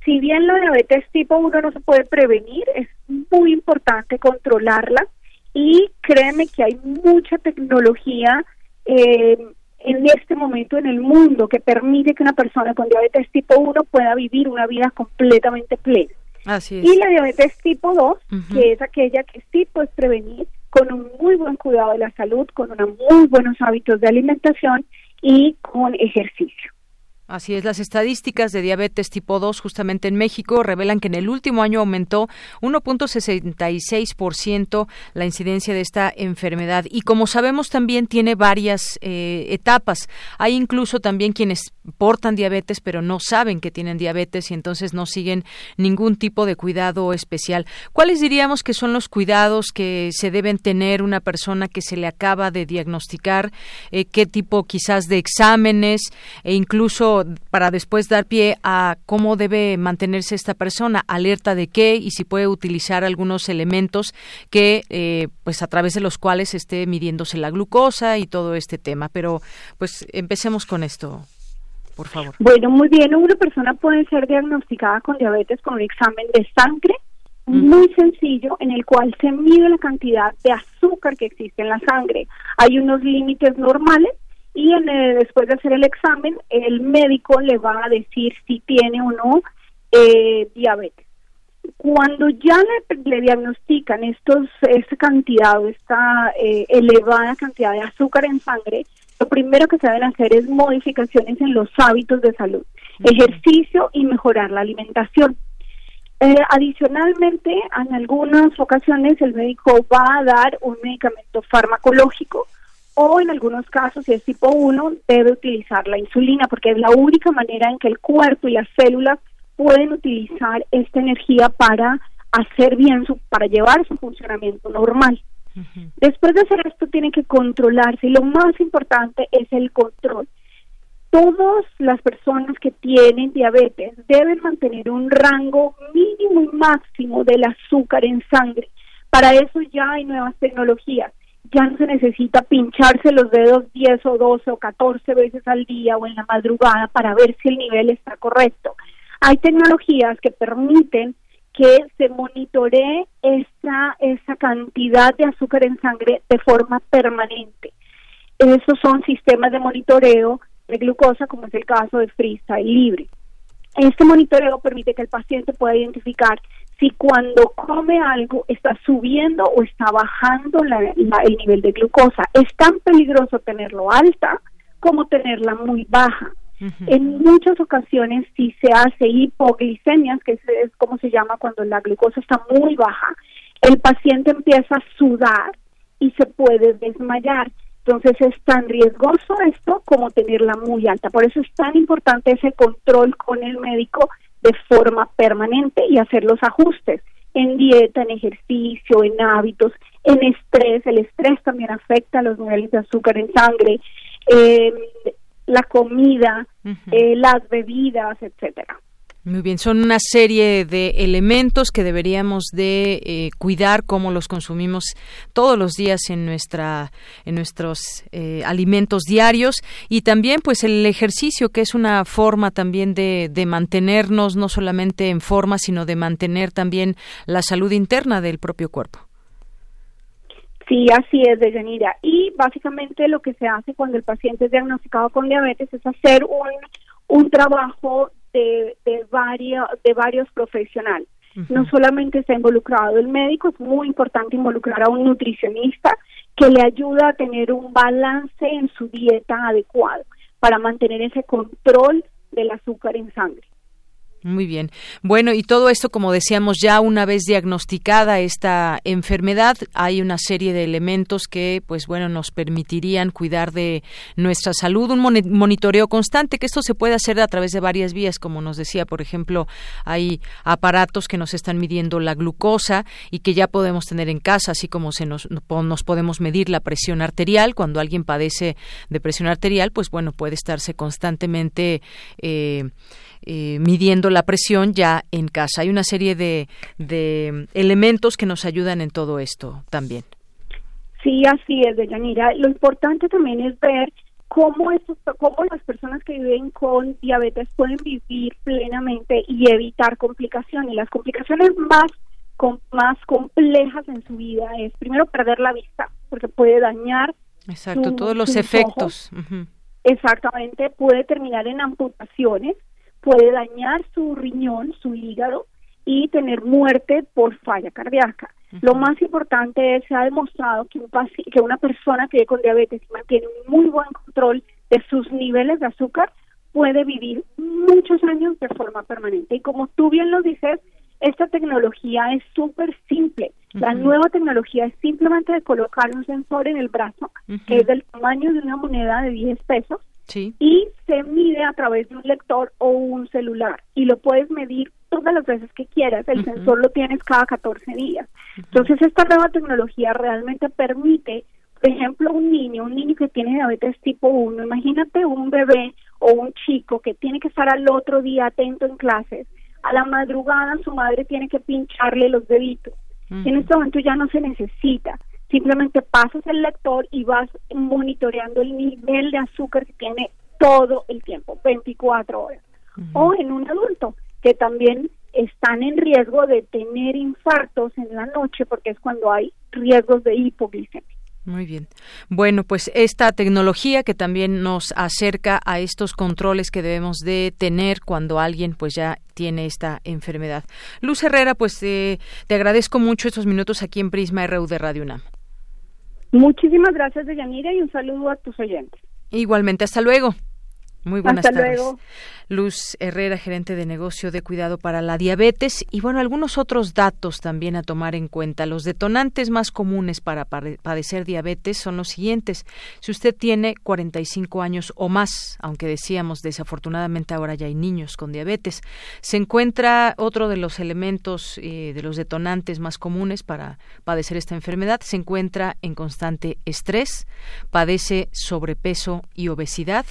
si bien la diabetes tipo 1 no se puede prevenir, es muy importante controlarla y créeme que hay mucha tecnología eh, en este momento en el mundo que permite que una persona con diabetes tipo 1 pueda vivir una vida completamente plena. Así Y la diabetes tipo 2, que es aquella que sí puedes prevenir con un muy buen cuidado de la salud, con unos muy buenos hábitos de alimentación y con ejercicio. Así es, las estadísticas de diabetes tipo 2 justamente en México revelan que en el último año aumentó 1.66% la incidencia de esta enfermedad y como sabemos también tiene varias eh, etapas. Hay incluso también quienes portan diabetes pero no saben que tienen diabetes y entonces no siguen ningún tipo de cuidado especial. ¿Cuáles diríamos que son los cuidados que se deben tener una persona que se le acaba de diagnosticar? Eh, ¿Qué tipo quizás de exámenes e incluso para después dar pie a cómo debe mantenerse esta persona, alerta de qué y si puede utilizar algunos elementos que, eh, pues a través de los cuales esté midiéndose la glucosa y todo este tema. Pero, pues empecemos con esto. Por favor. Bueno, muy bien. Una persona puede ser diagnosticada con diabetes con un examen de sangre muy sencillo en el cual se mide la cantidad de azúcar que existe en la sangre. Hay unos límites normales y en, después de hacer el examen el médico le va a decir si tiene o no eh, diabetes. Cuando ya le, diagnostican estos, esta cantidad, esta eh, elevada cantidad de azúcar en sangre, lo primero que se deben hacer es modificaciones en los hábitos de salud, ejercicio y mejorar la alimentación. Eh, adicionalmente, en algunas ocasiones el médico va a dar un medicamento farmacológico o en algunos casos, si es tipo 1, debe utilizar la insulina porque es la única manera en que el cuerpo y las células pueden utilizar esta energía para hacer bien su, para llevar su funcionamiento normal. Después de hacer esto tiene que controlarse y lo más importante es el control. Todas las personas que tienen diabetes deben mantener un rango mínimo y máximo del azúcar en sangre. Para eso ya hay nuevas tecnologías ya no se necesita pincharse los dedos 10 o 12 o 14 veces al día o en la madrugada para ver si el nivel está correcto. Hay tecnologías que permiten que se monitoree esa, esa cantidad de azúcar en sangre de forma permanente. Esos son sistemas de monitoreo de glucosa, como es el caso de Freestyle Libre. Este monitoreo permite que el paciente pueda identificar si cuando come algo está subiendo o está bajando el nivel de glucosa. Es tan peligroso tenerlo alta como tenerla muy baja. En muchas ocasiones, si se hace hipoglicemias, que es como se llama cuando la glucosa está muy baja, el paciente empieza a sudar y se puede desmayar. Entonces es tan riesgoso esto como tenerla muy alta. Por eso es tan importante ese control con el médico de forma permanente y hacer los ajustes en dieta, en ejercicio, en hábitos, en estrés. El estrés también afecta los niveles de azúcar en sangre, eh, la comida, eh, las bebidas, etcétera. Muy bien, son una serie de elementos que deberíamos de eh, cuidar como los consumimos todos los días en nuestra en nuestros eh, alimentos diarios y también pues el ejercicio que es una forma también de, de mantenernos no solamente en forma sino de mantener también la salud interna del propio cuerpo. Sí, así es, Deyanira. Y básicamente lo que se hace cuando el paciente es diagnosticado con diabetes es hacer un, un trabajo de, de, varios, de varios profesionales. No solamente está involucrado el médico, es muy importante involucrar a un nutricionista que le ayuda a tener un balance en su dieta adecuado para mantener ese control del azúcar en sangre. Muy bien. Bueno, y todo esto, como decíamos, ya una vez diagnosticada esta enfermedad, hay una serie de elementos que, pues bueno, nos permitirían cuidar de nuestra salud, un monitoreo constante, que esto se puede hacer a través de varias vías, como nos decía, por ejemplo, hay aparatos que nos están midiendo la glucosa y que ya podemos tener en casa, así como se nos, nos podemos medir la presión arterial. Cuando alguien padece de presión arterial, pues bueno, puede estarse constantemente eh, eh, midiendo la presión ya en casa. Hay una serie de, de elementos que nos ayudan en todo esto también. Sí, así es, Deyanira. Lo importante también es ver cómo, estos, cómo las personas que viven con diabetes pueden vivir plenamente y evitar complicaciones. Las complicaciones más, más complejas en su vida es primero perder la vista, porque puede dañar. Exacto, todos los efectos. Exactamente, puede terminar en amputaciones puede dañar su riñón, su hígado y tener muerte por falla cardíaca. Lo más importante es, se ha demostrado que, un que una persona que vive con diabetes y mantiene un muy buen control de sus niveles de azúcar puede vivir muchos años de forma permanente. Y como tú bien lo dices, esta tecnología es súper simple. La nueva tecnología es simplemente de colocar un sensor en el brazo, que es del tamaño de una moneda de 10 pesos, y se mide a través de un lector o un celular y lo puedes medir todas las veces que quieras. El sensor lo tienes cada 14 días. Entonces, esta nueva tecnología realmente permite, por ejemplo, un niño, un niño que tiene diabetes tipo 1, imagínate un bebé o un chico que tiene que estar al otro día atento en clases. A la madrugada su madre tiene que pincharle los deditos. En este momento ya no se necesita simplemente pasas el lector y vas monitoreando el nivel de azúcar que tiene todo el tiempo, 24 horas. O en un adulto que también están en riesgo de tener infartos en la noche porque es cuando hay riesgos de hipoglicemia. Muy bien. Bueno, pues esta tecnología que también nos acerca a estos controles que debemos de tener cuando alguien pues ya tiene esta enfermedad. Luz Herrera, pues eh, te agradezco mucho estos minutos aquí en Prisma RU de Radio UNAM. Muchísimas gracias, Deyanira, y un saludo a tus oyentes. Igualmente, hasta luego. Muy buenas Hasta Luego. Luz Herrera, gerente de negocio de cuidado para la diabetes. Y bueno, algunos otros datos también a tomar en cuenta. Los detonantes más comunes para padecer diabetes son los siguientes. Si usted tiene 45 años o más, aunque decíamos desafortunadamente ahora ya hay niños con diabetes, se encuentra otro de los elementos eh, de los detonantes más comunes para padecer esta enfermedad, se encuentra en constante estrés, padece sobrepeso y obesidad,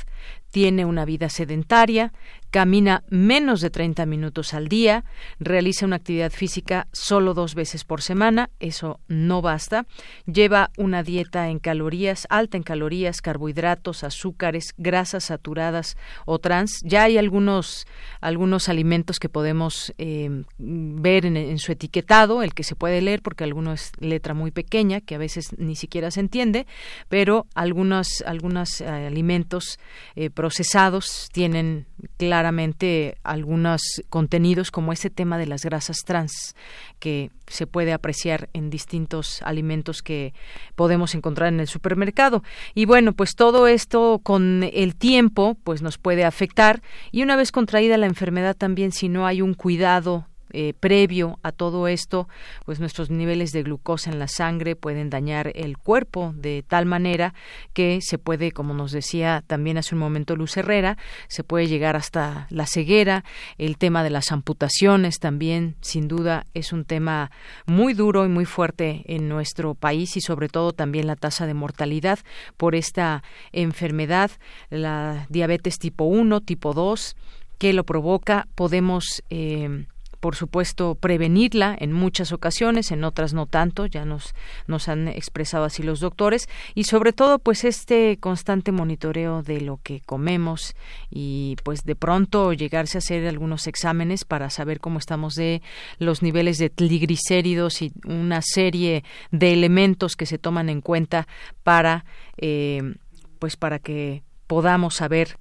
tiene una vida sedentaria, camina menos de 30 minutos al día, realiza una actividad física solo dos veces por semana, eso no basta, lleva una dieta en calorías, alta en calorías, carbohidratos, azúcares, grasas saturadas o trans. Ya hay algunos, algunos alimentos que podemos eh, ver en, su etiquetado, el que se puede leer porque alguno es letra muy pequeña, que a veces ni siquiera se entiende, pero algunos, algunos eh, alimentos eh, procesados tienen claro claramente algunos contenidos como ese tema de las grasas trans que se puede apreciar en distintos alimentos que podemos encontrar en el supermercado. Y bueno, pues todo esto con el tiempo pues nos puede afectar y una vez contraída la enfermedad también si no hay un cuidado eh, previo a todo esto, pues nuestros niveles de glucosa en la sangre pueden dañar el cuerpo de tal manera que se puede, como nos decía también hace un momento Luz Herrera, se puede llegar hasta la ceguera, el tema de las amputaciones también, sin duda, es un tema muy duro y muy fuerte en nuestro país y sobre todo también la tasa de mortalidad por esta enfermedad, la diabetes tipo 1, tipo 2, que lo provoca, podemos eh, por supuesto, prevenirla en muchas ocasiones, en otras no tanto, ya nos, nos han expresado así los doctores, y sobre todo, pues este constante monitoreo de lo que comemos y pues de pronto llegarse a hacer algunos exámenes para saber cómo estamos de los niveles de triglicéridos y una serie de elementos que se toman en cuenta para, eh, pues para que podamos saber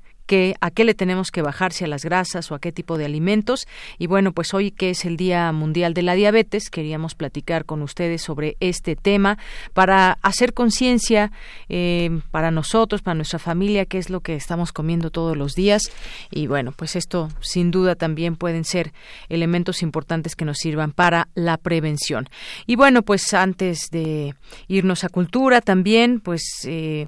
a qué le tenemos que bajar, si a las grasas o a qué tipo de alimentos. Y bueno, pues hoy que es el Día Mundial de la Diabetes, queríamos platicar con ustedes sobre este tema para hacer conciencia eh, para nosotros, para nuestra familia, qué es lo que estamos comiendo todos los días. Y bueno, pues esto sin duda también pueden ser elementos importantes que nos sirvan para la prevención. Y bueno, pues antes de irnos a cultura también, pues eh,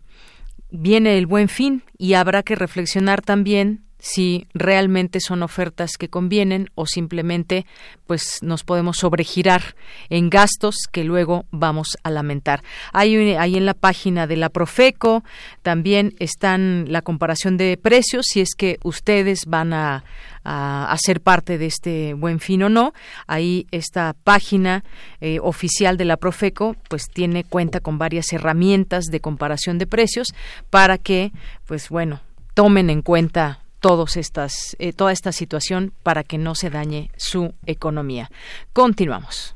viene el buen fin y habrá que reflexionar también si realmente son ofertas que convienen o simplemente pues nos podemos sobregirar en gastos que luego vamos a lamentar. Hay ahí en la página de la Profeco también están la comparación de precios si es que ustedes van a, a, ser parte de este buen fin o no. Ahí esta página eh, oficial de la Profeco pues tiene cuenta con varias herramientas de comparación de precios para que pues bueno tomen en cuenta todos estas, eh, toda esta situación para que no se dañe su economía. Continuamos.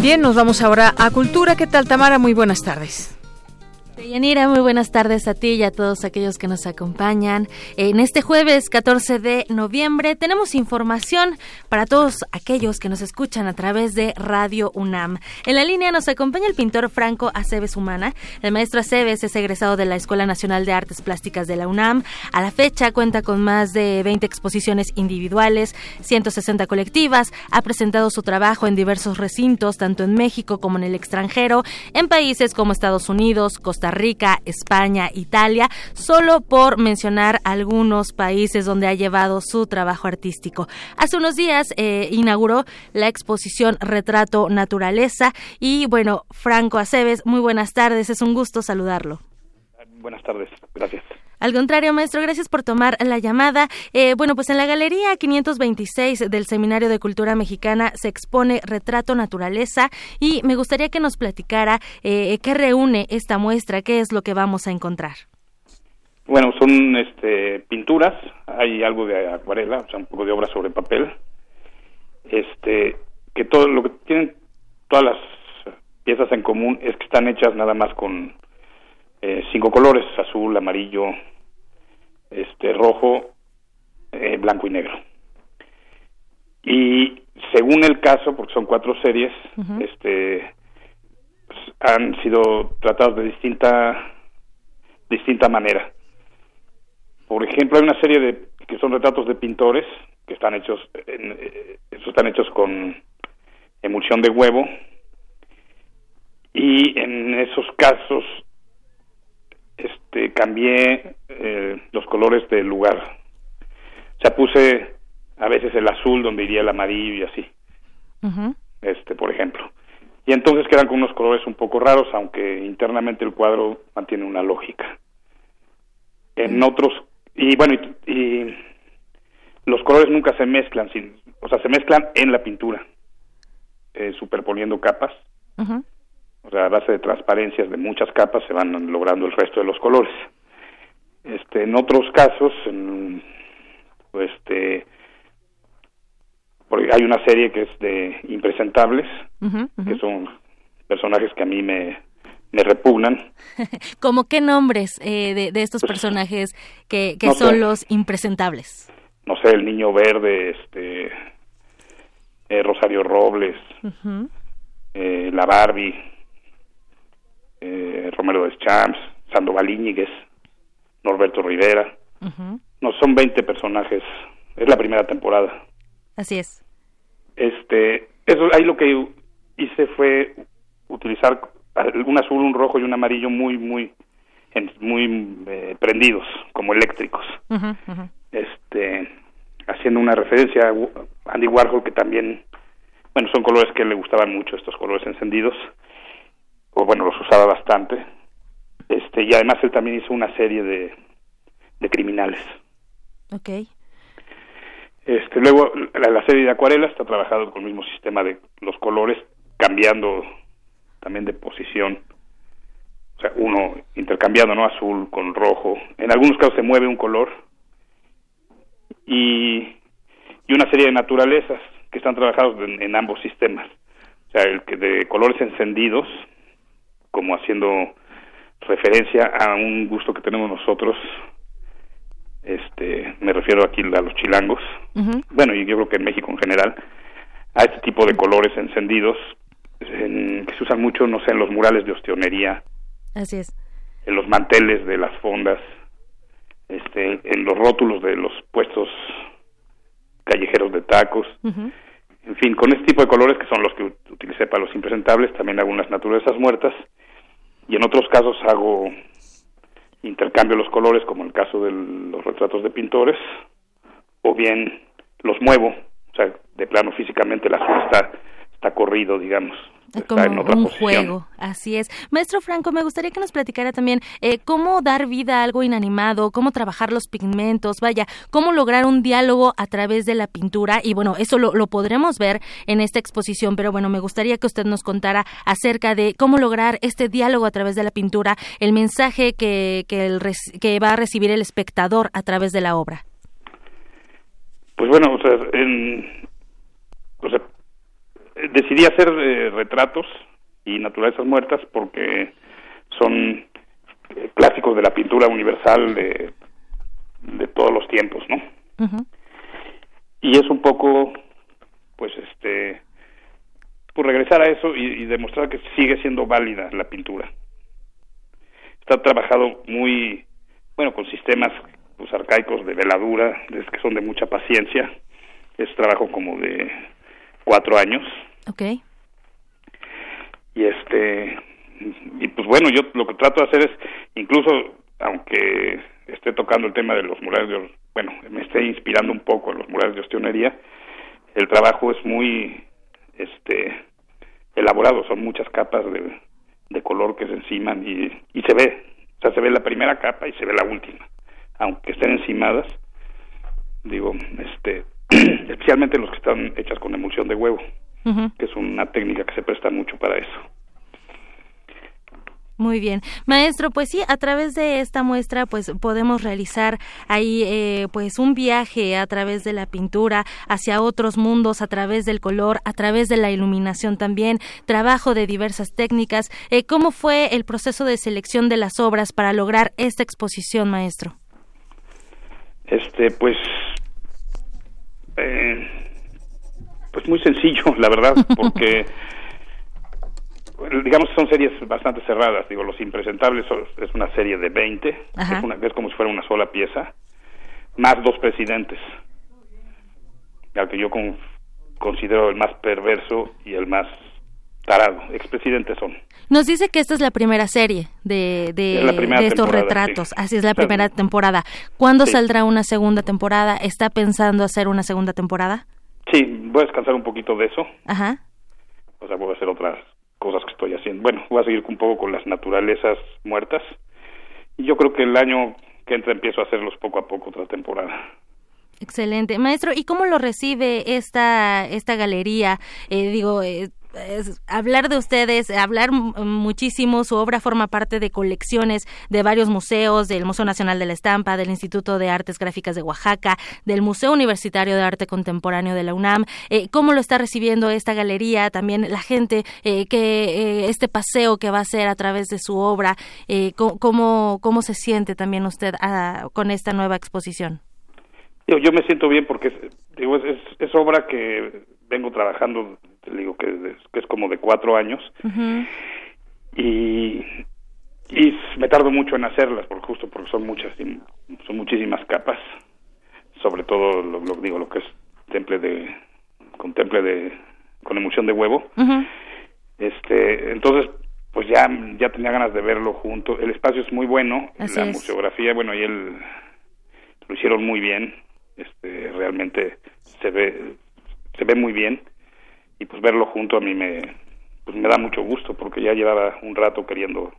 Bien, nos vamos ahora a Cultura. ¿Qué tal, Tamara? Muy buenas tardes. Yanira, muy buenas tardes a ti y a todos aquellos que nos acompañan. En este jueves 14 de noviembre tenemos información para todos aquellos que nos escuchan a través de Radio UNAM. En la línea nos acompaña el pintor Franco Aceves Humana. El maestro Aceves es egresado de la Escuela Nacional de Artes Plásticas de la UNAM. A la fecha cuenta con más de 20 exposiciones individuales, 160 colectivas. Ha presentado su trabajo en diversos recintos, tanto en México como en el extranjero, en países como Estados Unidos, Costa Rica, España, Italia, solo por mencionar algunos países donde ha llevado su trabajo artístico. Hace unos días eh, inauguró la exposición Retrato Naturaleza y bueno, Franco Aceves, muy buenas tardes, es un gusto saludarlo. Buenas tardes, gracias. Al contrario, maestro, gracias por tomar la llamada. Eh, bueno, pues en la Galería 526 del Seminario de Cultura Mexicana se expone Retrato Naturaleza y me gustaría que nos platicara eh, qué reúne esta muestra, qué es lo que vamos a encontrar. Bueno, son este, pinturas, hay algo de acuarela, o sea, un poco de obra sobre papel, este, que todo lo que tienen todas las piezas en común es que están hechas nada más con eh, cinco colores, azul, amarillo, este rojo, eh, blanco y negro. Y según el caso, porque son cuatro series, este pues, han sido tratados de distinta distinta manera. Por ejemplo, hay una serie de que son retratos de pintores que están hechos en, eh, están hechos con emulsión de huevo y en esos casos este cambié eh, los colores del lugar. O sea, puse a veces el azul donde iría el amarillo y así. Este, por ejemplo. Y entonces quedan con unos colores un poco raros, aunque internamente el cuadro mantiene una lógica. En otros, y bueno, y, los colores nunca se mezclan, sin, o sea, se mezclan en la pintura, eh, superponiendo capas. O sea, a base de transparencias de muchas capas se van logrando el resto de los colores. Este, en otros casos, en, este, porque hay una serie que es de impresentables, que son personajes que a mí me, me repugnan. (laughs) ¿Cómo qué nombres eh, de, estos pues, personajes que, que son los impresentables? No sé, el niño verde, este, eh, Rosario Robles, eh, la Barbie, Romero Deschamps, Sandoval Íñiguez, Norberto Rivera. No, son 20 personajes. Es la primera temporada. Así es. Este, eso ahí lo que hice fue utilizar un azul, un rojo y un amarillo muy, muy, muy eh, prendidos, como eléctricos. Este, haciendo una referencia a Andy Warhol que también, bueno, son colores que le gustaban mucho, estos colores encendidos, o bueno, los usaba bastante. Este, y además él también hizo una serie de, de criminales. Okay. Este, luego, la, la, serie de acuarelas está trabajado con el mismo sistema de los colores, cambiando también de posición. O sea, uno intercambiando, ¿no? Azul con rojo. En algunos casos se mueve un color. Y, y una serie de naturalezas que están trabajados en, ambos sistemas. O sea, el que de colores encendidos, como haciendo referencia a un gusto que tenemos nosotros este me refiero aquí a los chilangos. Bueno y yo creo que en México en general a este tipo de colores encendidos que se usan mucho no sé en los murales de ostionería así es. en los manteles de las fondas este en los rótulos de los puestos callejeros de tacos. En fin con este tipo de colores que son los que utilicé para los impresentables también hago unas naturalezas muertas y en otros casos hago intercambio los colores, como en el caso de los retratos de pintores, o bien los muevo, o sea, de plano físicamente el azul está, está corrido, digamos. Como un juego, así es. Maestro Franco, me gustaría que nos platicara también eh, cómo dar vida a algo inanimado, cómo trabajar los pigmentos, vaya, cómo lograr un diálogo a través de la pintura. Y bueno, eso lo, lo podremos ver en esta exposición, pero bueno, me gustaría que usted nos contara acerca de cómo lograr este diálogo a través de la pintura, el mensaje que, que, el, que va a recibir el espectador a través de la obra. Pues bueno, o sea, en, o sea decidí hacer eh, retratos y naturalezas muertas porque son eh, clásicos de la pintura universal de, de todos los tiempos, ¿no? Y es un poco, pues, este, por regresar a eso y, demostrar que sigue siendo válida la pintura. Está trabajado muy, bueno, con sistemas pues, arcaicos de veladura, que son de mucha paciencia. Es trabajo como de cuatro años Okay. Y este, y pues bueno, yo lo que trato de hacer es, incluso aunque esté tocando el tema de los murales de, bueno, me esté inspirando un poco en los murales de ostionería, el trabajo es muy, este, elaborado, son muchas capas de, de color que se enciman y, y se ve, o sea, se ve la primera capa y se ve la última, aunque estén encimadas, digo, este, (clears throat) especialmente los que están hechas con emulsión de huevo que es una técnica que se presta mucho para eso. Muy bien, maestro, pues sí, a través de esta muestra, pues podemos realizar ahí, eh, pues un viaje a través de la pintura hacia otros mundos, a través del color, a través de la iluminación también, trabajo de diversas técnicas. Eh, ¿Cómo fue el proceso de selección de las obras para lograr esta exposición, maestro? Este, pues, eh, pues muy sencillo, (laughs) la verdad, porque (laughs) digamos son series bastante cerradas, digo, Los Impresentables es una serie de 20, es, una, es como si fuera una sola pieza, más dos presidentes, al que yo considero el más perverso y el más tarado, expresidentes son. Nos dice que esta es la primera serie de, de, estos retratos, así es la primera temporada. ¿Cuándo saldrá una segunda temporada? ¿Está pensando hacer una segunda temporada? Sí, voy a descansar un poquito de eso. Ajá. O sea, voy a hacer otras cosas que estoy haciendo. Bueno, voy a seguir un poco con las naturalezas muertas. Y yo creo que el año que entra empiezo a hacerlos poco a poco otra temporada. Excelente. Maestro, ¿y cómo lo recibe esta, esta galería? Eh, digo, eh, hablar de ustedes, hablar muchísimo, su obra forma parte de colecciones de varios museos, del Museo Nacional de la Estampa, del Instituto de Artes Gráficas de Oaxaca, del Museo Universitario de Arte Contemporáneo de la UNAM. Eh, ¿Cómo lo está recibiendo esta galería? También la gente, eh, que este paseo que va a hacer a través de su obra, ¿cómo, ¿cómo se siente también usted ah, con esta nueva exposición? Yo, me siento bien porque es, obra que vengo trabajando, te digo que es, que es como de cuatro años. Y, y me tardo mucho en hacerlas, por justo porque son muchas, son muchísimas capas, sobre todo lo, digo lo que es temple de con temple de con emulsión de huevo. Este, entonces pues ya ya tenía ganas de verlo junto. El espacio es muy bueno, la museografía, bueno, y él lo hicieron muy bien. Este realmente se ve se ve muy bien y pues verlo junto a mí me pues me da mucho gusto porque ya llevaba un rato queriendo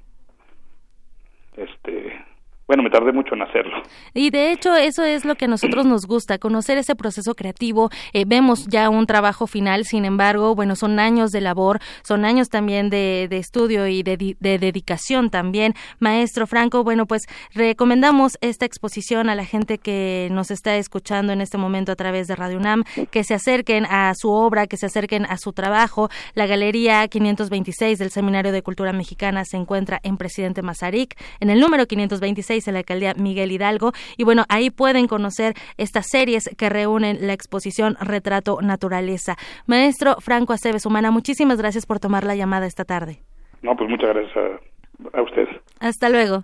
este bueno, me tardé mucho en hacerlo. Y de hecho eso es lo que a nosotros nos gusta, conocer ese proceso creativo. Eh, vemos ya un trabajo final, sin embargo, bueno, son años de labor, son años también de, estudio y de, dedicación también. Maestro Franco, bueno, pues recomendamos esta exposición a la gente que nos está escuchando en este momento a través de Radio UNAM, que se acerquen a su obra, que se acerquen a su trabajo. La Galería 526 del Seminario de Cultura Mexicana se encuentra en Presidente Mazarik, en el número 526 en la alcaldía Miguel Hidalgo. Y bueno, ahí pueden conocer estas series que reúnen la exposición Retrato Naturaleza. Maestro Franco Aceves Humana, muchísimas gracias por tomar la llamada esta tarde. No, pues muchas gracias a, a usted. Hasta luego.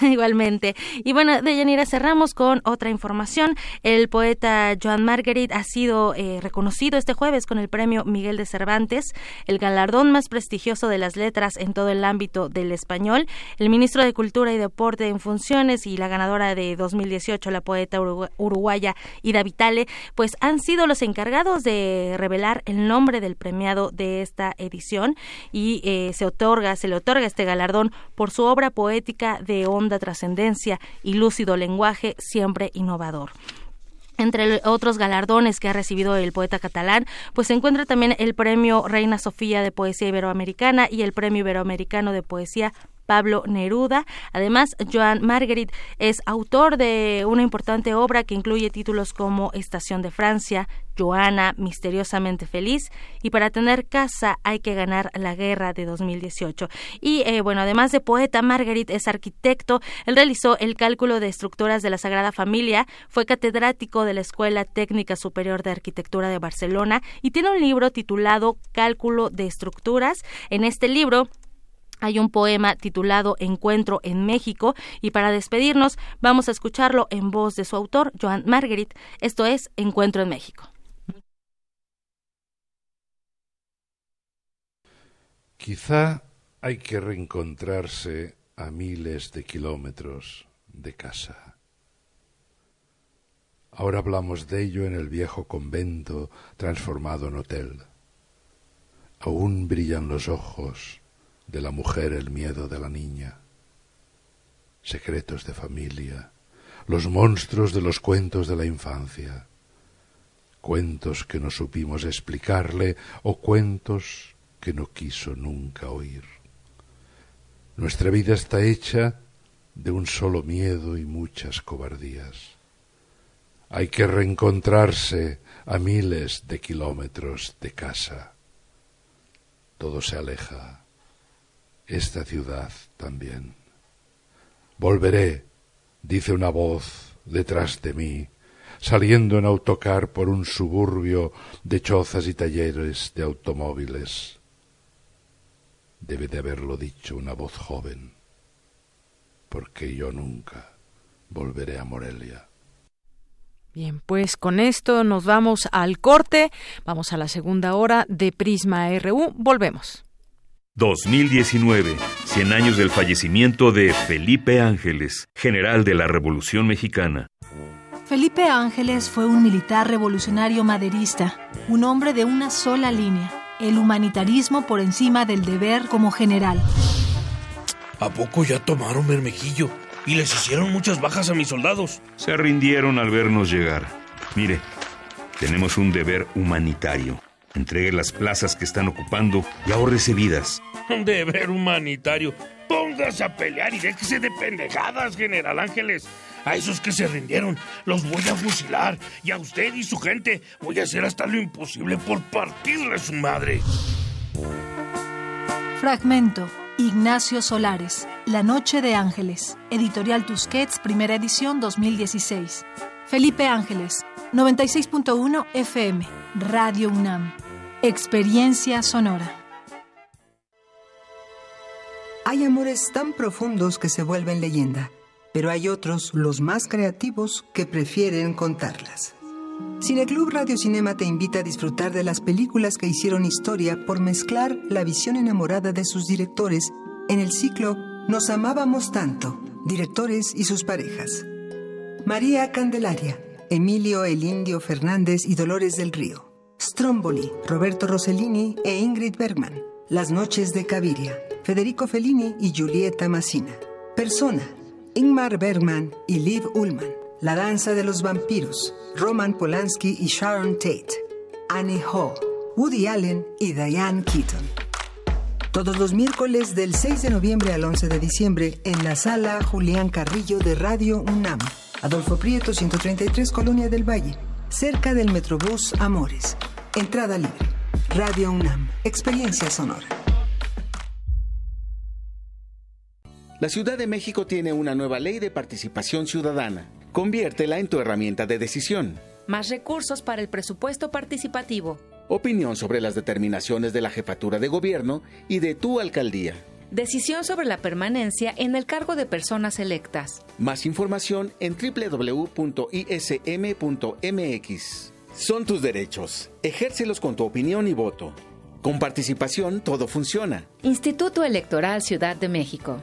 (laughs) Igualmente. Y bueno, de Yanira cerramos con otra información. El poeta Joan Marguerite ha sido eh, reconocido este jueves con el premio Miguel de Cervantes, el galardón más prestigioso de las letras en todo el ámbito del español. El ministro de Cultura y Deporte en funciones y la ganadora de 2018, la poeta uruguaya Ida Vitale, pues han sido los encargados de revelar el nombre del premiado de esta edición y eh, se otorga, se le otorga este galardón por su obra poética de honda trascendencia y lúcido lenguaje siempre innovador. Entre otros galardones que ha recibido el poeta catalán, pues se encuentra también el Premio Reina Sofía de Poesía Iberoamericana y el Premio Iberoamericano de Poesía Pablo Neruda. Además, Joan Marguerite es autor de una importante obra que incluye títulos como Estación de Francia, Joana, Misteriosamente Feliz y Para tener casa hay que ganar la guerra de 2018. Y eh, bueno, además de poeta, Marguerite es arquitecto. Él realizó el cálculo de estructuras de la Sagrada Familia, fue catedrático de la Escuela Técnica Superior de Arquitectura de Barcelona y tiene un libro titulado Cálculo de Estructuras. En este libro hay un poema titulado Encuentro en México y para despedirnos vamos a escucharlo en voz de su autor, Joan Marguerite. Esto es Encuentro en México. Quizá hay que reencontrarse a miles de kilómetros de casa. Ahora hablamos de ello en el viejo convento transformado en hotel. Aún brillan los ojos de la mujer el miedo de la niña, secretos de familia, los monstruos de los cuentos de la infancia, cuentos que no supimos explicarle o cuentos que no quiso nunca oír. Nuestra vida está hecha de un solo miedo y muchas cobardías. Hay que reencontrarse a miles de kilómetros de casa. Todo se aleja esta ciudad también. Volveré, dice una voz detrás de mí, saliendo en autocar por un suburbio de chozas y talleres de automóviles. Debe de haberlo dicho una voz joven, porque yo nunca volveré a Morelia. Bien, pues con esto nos vamos al corte, vamos a la segunda hora de Prisma RU, volvemos. 2019, 100 años del fallecimiento de Felipe Ángeles, general de la Revolución Mexicana. Felipe Ángeles fue un militar revolucionario maderista, un hombre de una sola línea, el humanitarismo por encima del deber como general. ¿A poco ya tomaron Bermejillo? y les hicieron muchas bajas a mis soldados. Se rindieron al vernos llegar. Mire, tenemos un deber humanitario. Entregue las plazas que están ocupando y ahorrese vidas. (laughs) Deber humanitario. Póngase a pelear y déjese de pendejadas, General Ángeles. A esos que se rindieron los voy a fusilar. Y a usted y su gente voy a hacer hasta lo imposible por partirle su madre. Fragmento. Ignacio Solares. La Noche de Ángeles. Editorial Tusquets, primera edición 2016. Felipe Ángeles. 96.1 FM. Radio UNAM. Experiencia sonora. Hay amores tan profundos que se vuelven leyenda pero hay otros, los más creativos, que prefieren contarlas. Cineclub Radio Cinema te invita a disfrutar de las películas que hicieron historia por mezclar la visión enamorada de sus directores en el ciclo Nos amábamos tanto, directores y sus parejas. María Candelaria, Emilio El Indio Fernández y Dolores del Río. Stromboli, Roberto Rossellini e Ingrid Bergman. Las noches de Caviria, Federico Fellini y Giulietta Massina. Persona, Ingmar Bergman y Liv Ullmann. La danza de los vampiros, Roman Polanski y Sharon Tate. Annie Hall, Woody Allen y Diane Keaton. Todos los miércoles del 6 de noviembre al 11 de diciembre en la sala Julián Carrillo de Radio UNAM. Adolfo Prieto, 133, Colonia del Valle. Cerca del Metrobús Amores. Entrada libre. Radio UNAM. Experiencia sonora. La Ciudad de México tiene una nueva ley de participación ciudadana. Conviértela en tu herramienta de decisión. Más recursos para el presupuesto participativo. Opinión sobre las determinaciones de la jefatura de gobierno y de tu alcaldía. Decisión sobre la permanencia en el cargo de personas electas. Más información en www.ism.mx. Son tus derechos. Ejércelos con tu opinión y voto. Con participación todo funciona. Instituto Electoral Ciudad de México.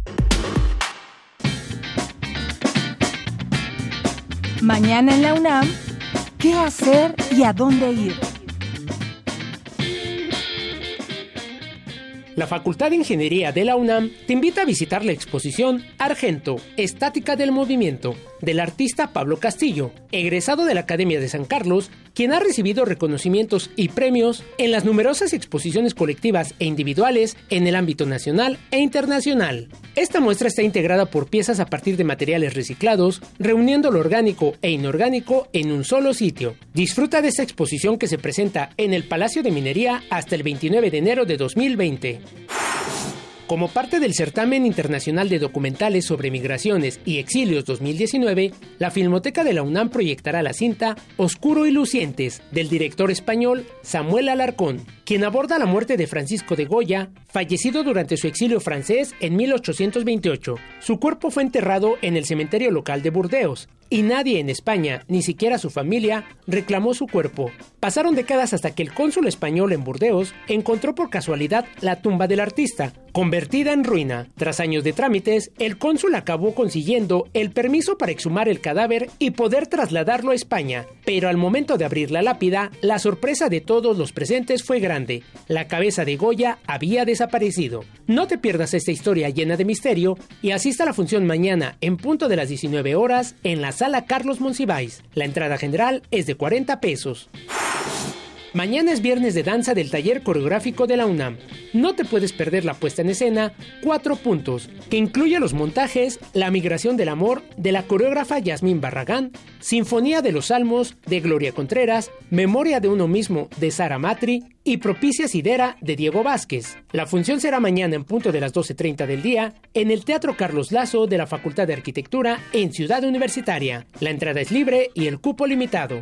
Mañana en la UNAM, ¿qué hacer y a dónde ir? La Facultad de Ingeniería de la UNAM te invita a visitar la exposición Argento, Estática del Movimiento, del artista Pablo Castillo, egresado de la Academia de San Carlos, quien ha recibido reconocimientos y premios en las numerosas exposiciones colectivas e individuales en el ámbito nacional e internacional. Esta muestra está integrada por piezas a partir de materiales reciclados, reuniendo lo orgánico e inorgánico en un solo sitio. Disfruta de esta exposición que se presenta en el Palacio de Minería hasta el 29 de enero de 2020. Como parte del Certamen Internacional de Documentales sobre Migraciones y Exilios 2019, la Filmoteca de la UNAM proyectará la cinta Oscuro y Lucientes del director español Samuel Alarcón, quien aborda la muerte de Francisco de Goya, fallecido durante su exilio francés en 1828. Su cuerpo fue enterrado en el cementerio local de Burdeos, y nadie en España, ni siquiera su familia, reclamó su cuerpo. Pasaron décadas hasta que el cónsul español en Burdeos encontró por casualidad la tumba del artista, convertida en ruina. Tras años de trámites, el cónsul acabó consiguiendo el permiso para exhumar el cadáver y poder trasladarlo a España. Pero al momento de abrir la lápida, la sorpresa de todos los presentes fue grande. La cabeza de Goya había desaparecido. No te pierdas esta historia llena de misterio y asista a la función mañana en punto de las 19 horas en la Sala Carlos Monsiváis. La entrada general es de 40 pesos. Mañana es viernes de danza del taller coreográfico de la UNAM. No te puedes perder la puesta en escena Cuatro Puntos, que incluye los montajes La migración del amor de la coreógrafa Yasmín Barragán, Sinfonía de los Salmos de Gloria Contreras, Memoria de uno mismo de Sara Matri y Propicia Sidera de Diego Vázquez. La función será mañana en punto de las 12.30 del día en el Teatro Carlos Lazo de la Facultad de Arquitectura en Ciudad Universitaria. La entrada es libre y el cupo limitado.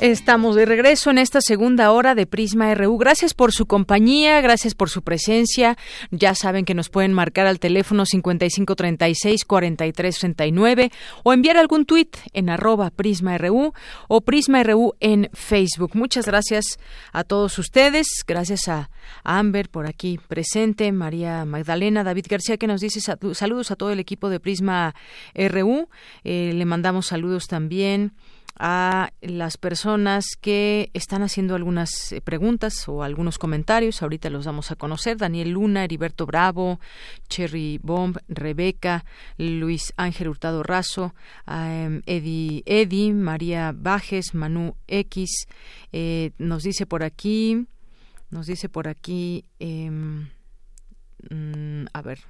Estamos de regreso en esta segunda hora de Prisma RU. Gracias por su compañía, gracias por su presencia. Ya saben que nos pueden marcar al teléfono 5536-4339 o enviar algún tuit en arroba Prisma RU o Prisma RU en Facebook. Muchas gracias a todos ustedes. Gracias a Amber por aquí presente, María Magdalena, David García que nos dice saludos a todo el equipo de Prisma RU. Eh, le mandamos saludos también a las personas que están haciendo algunas eh, preguntas o algunos comentarios. Ahorita los vamos a conocer. Daniel Luna, Heriberto Bravo, Cherry Bomb, Rebeca, Luis Ángel Hurtado Razo, um, Eddie, María Bajes, Manu X. Eh, nos dice por aquí, nos dice por aquí, em, mm, a ver,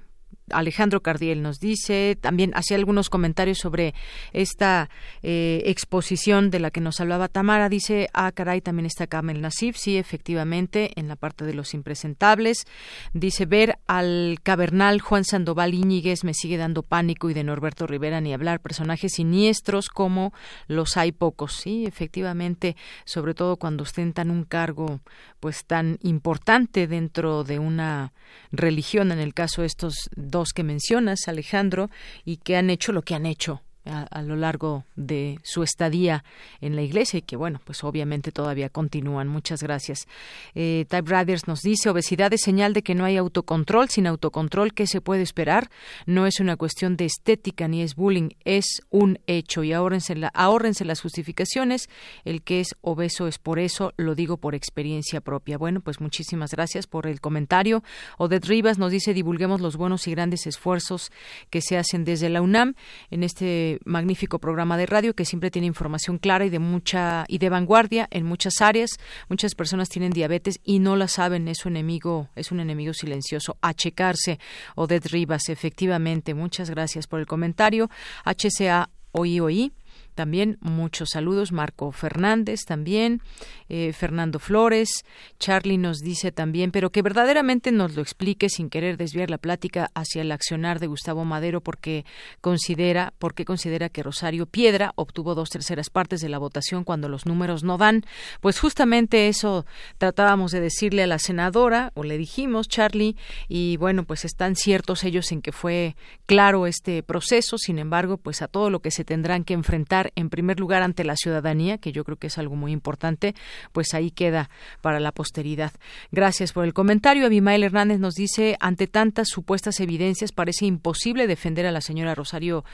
Alejandro Cardiel nos dice, también hacía algunos comentarios sobre esta eh, exposición de la que nos hablaba Tamara. Dice, ah, caray, también está Kamel Nasif. Sí, efectivamente, en la parte de los impresentables. Dice, ver al cavernal Juan Sandoval Íñiguez me sigue dando pánico y de Norberto Rivera ni hablar. Personajes siniestros como los hay pocos. Sí, efectivamente, sobre todo cuando ostentan un cargo pues tan importante dentro de una religión, en el caso de estos dos que mencionas, Alejandro, y que han hecho lo que han hecho a, lo largo de su estadía en la iglesia y que, bueno, pues obviamente todavía continúan. Muchas gracias. Eh, Type Riders nos dice, obesidad es señal de que no hay autocontrol. Sin autocontrol, ¿qué se puede esperar? No es una cuestión de estética ni es bullying, es un hecho. Y ahórrense, la, ahórrense las justificaciones. El que es obeso es por eso, lo digo por experiencia propia. Bueno, pues muchísimas gracias por el comentario. Odette Rivas nos dice, divulguemos los buenos y grandes esfuerzos que se hacen desde la UNAM en este magnífico programa de radio que siempre tiene información clara y de mucha y de vanguardia en muchas áreas. Muchas personas tienen diabetes y no la saben, es un enemigo, es un enemigo silencioso. A checarse, Odette Rivas, efectivamente. Muchas gracias por el comentario. HCA OI también muchos saludos. Marco Fernández también, eh, Fernando Flores, Charlie nos dice también, pero que verdaderamente nos lo explique sin querer desviar la plática hacia el accionar de Gustavo Madero porque considera, porque considera que Rosario Piedra obtuvo dos terceras partes de la votación cuando los números no dan. Pues justamente eso tratábamos de decirle a la senadora, o le dijimos, Charlie, y bueno, pues están ciertos ellos en que fue claro este proceso, sin embargo, pues a todo lo que se tendrán que enfrentar en primer lugar ante la ciudadanía, que yo creo que es algo muy importante, pues ahí queda para la posteridad. Gracias por el comentario. Abimael Hernández nos dice, ante tantas supuestas evidencias parece imposible defender a la señora Rosario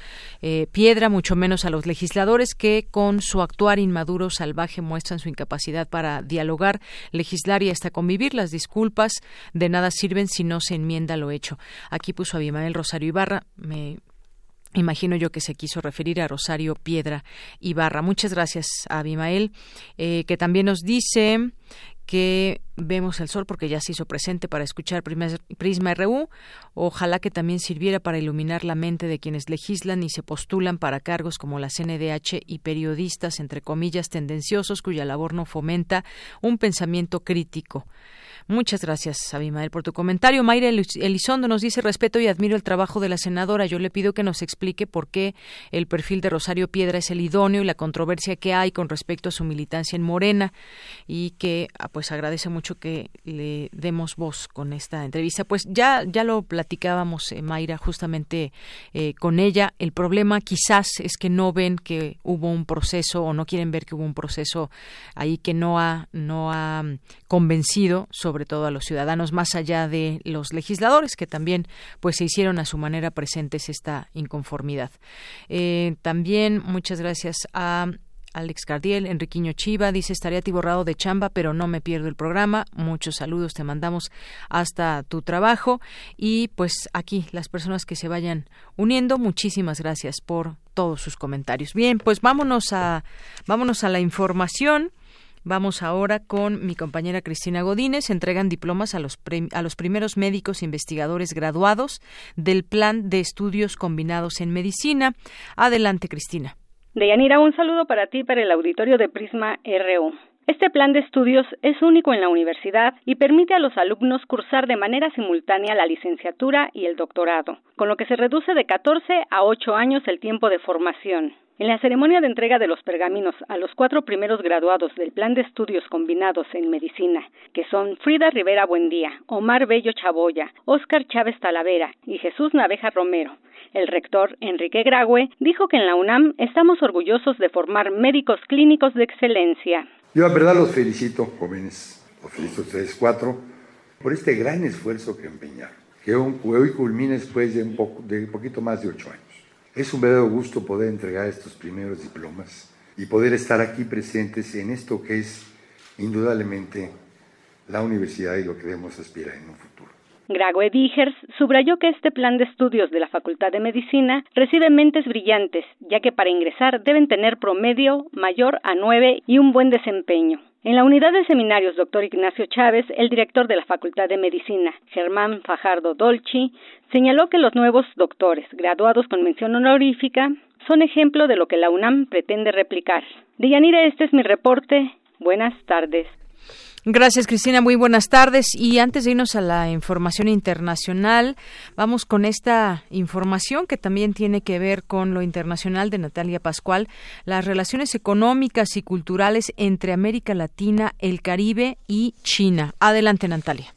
eh, Piedra, mucho menos a los legisladores que con su actuar inmaduro salvaje muestran su incapacidad para dialogar, legislar y hasta convivir. Las disculpas de nada sirven si no se enmienda lo hecho. Aquí puso Abimael Rosario Ibarra. Me Imagino yo que se quiso referir a Rosario Piedra Ibarra. Muchas gracias a Abimael, eh, que también nos dice que vemos el sol porque ya se hizo presente para escuchar Prisma RU. Ojalá que también sirviera para iluminar la mente de quienes legislan y se postulan para cargos como la CNDH y periodistas, entre comillas, tendenciosos, cuya labor no fomenta un pensamiento crítico. Muchas gracias, Abimael, por tu comentario. Mayra Elizondo nos dice respeto y admiro el trabajo de la senadora. Yo le pido que nos explique por qué el perfil de Rosario Piedra es el idóneo y la controversia que hay con respecto a su militancia en Morena y que ah, pues agradece mucho que le demos voz con esta entrevista. Pues ya ya lo platicábamos, eh, Mayra, justamente eh, con ella. El problema quizás es que no ven que hubo un proceso o no quieren ver que hubo un proceso ahí que no ha no ha mm, convencido sobre sobre todo a los ciudadanos, más allá de los legisladores que también pues se hicieron a su manera presentes esta inconformidad. Eh, también muchas gracias a Alex Cardiel, Enriquiño Chiva, dice estaría atiborrado de chamba, pero no me pierdo el programa. Muchos saludos te mandamos hasta tu trabajo. Y pues aquí, las personas que se vayan uniendo, muchísimas gracias por todos sus comentarios. Bien, pues vámonos a, vámonos a la información. Vamos ahora con mi compañera Cristina Godínez. Entregan diplomas a los, a los primeros médicos investigadores graduados del Plan de Estudios Combinados en Medicina. Adelante, Cristina. Deyanira, un saludo para ti para el auditorio de Prisma RU. Este plan de estudios es único en la universidad y permite a los alumnos cursar de manera simultánea la licenciatura y el doctorado, con lo que se reduce de 14 a 8 años el tiempo de formación. En la ceremonia de entrega de los pergaminos a los cuatro primeros graduados del Plan de Estudios Combinados en Medicina, que son Frida Rivera Buendía, Omar Bello Chaboya, Óscar Chávez Talavera y Jesús Naveja Romero, el rector Enrique Graue dijo que en la UNAM estamos orgullosos de formar médicos clínicos de excelencia. Yo la verdad los felicito, jóvenes, los felicito a ustedes cuatro, por este gran esfuerzo que empeñaron, que hoy culmina después de un, poco, de un poquito más de ocho años. Es un verdadero gusto poder entregar estos primeros diplomas y poder estar aquí presentes en esto que es indudablemente la universidad y lo que debemos aspirar en un futuro. Grague Vigers subrayó que este plan de estudios de la Facultad de Medicina recibe mentes brillantes, ya que para ingresar deben tener promedio mayor a nueve y un buen desempeño. En la unidad de seminarios, doctor Ignacio Chávez, el director de la Facultad de Medicina, Germán Fajardo Dolci, señaló que los nuevos doctores, graduados con mención honorífica, son ejemplo de lo que la UNAM pretende replicar. Deyanira, este es mi reporte. Buenas tardes. Gracias, Cristina. Muy buenas tardes. Y antes de irnos a la información internacional, vamos con esta información que también tiene que ver con lo internacional de Natalia Pascual, las relaciones económicas y culturales entre América Latina, el Caribe y China. Adelante, Natalia.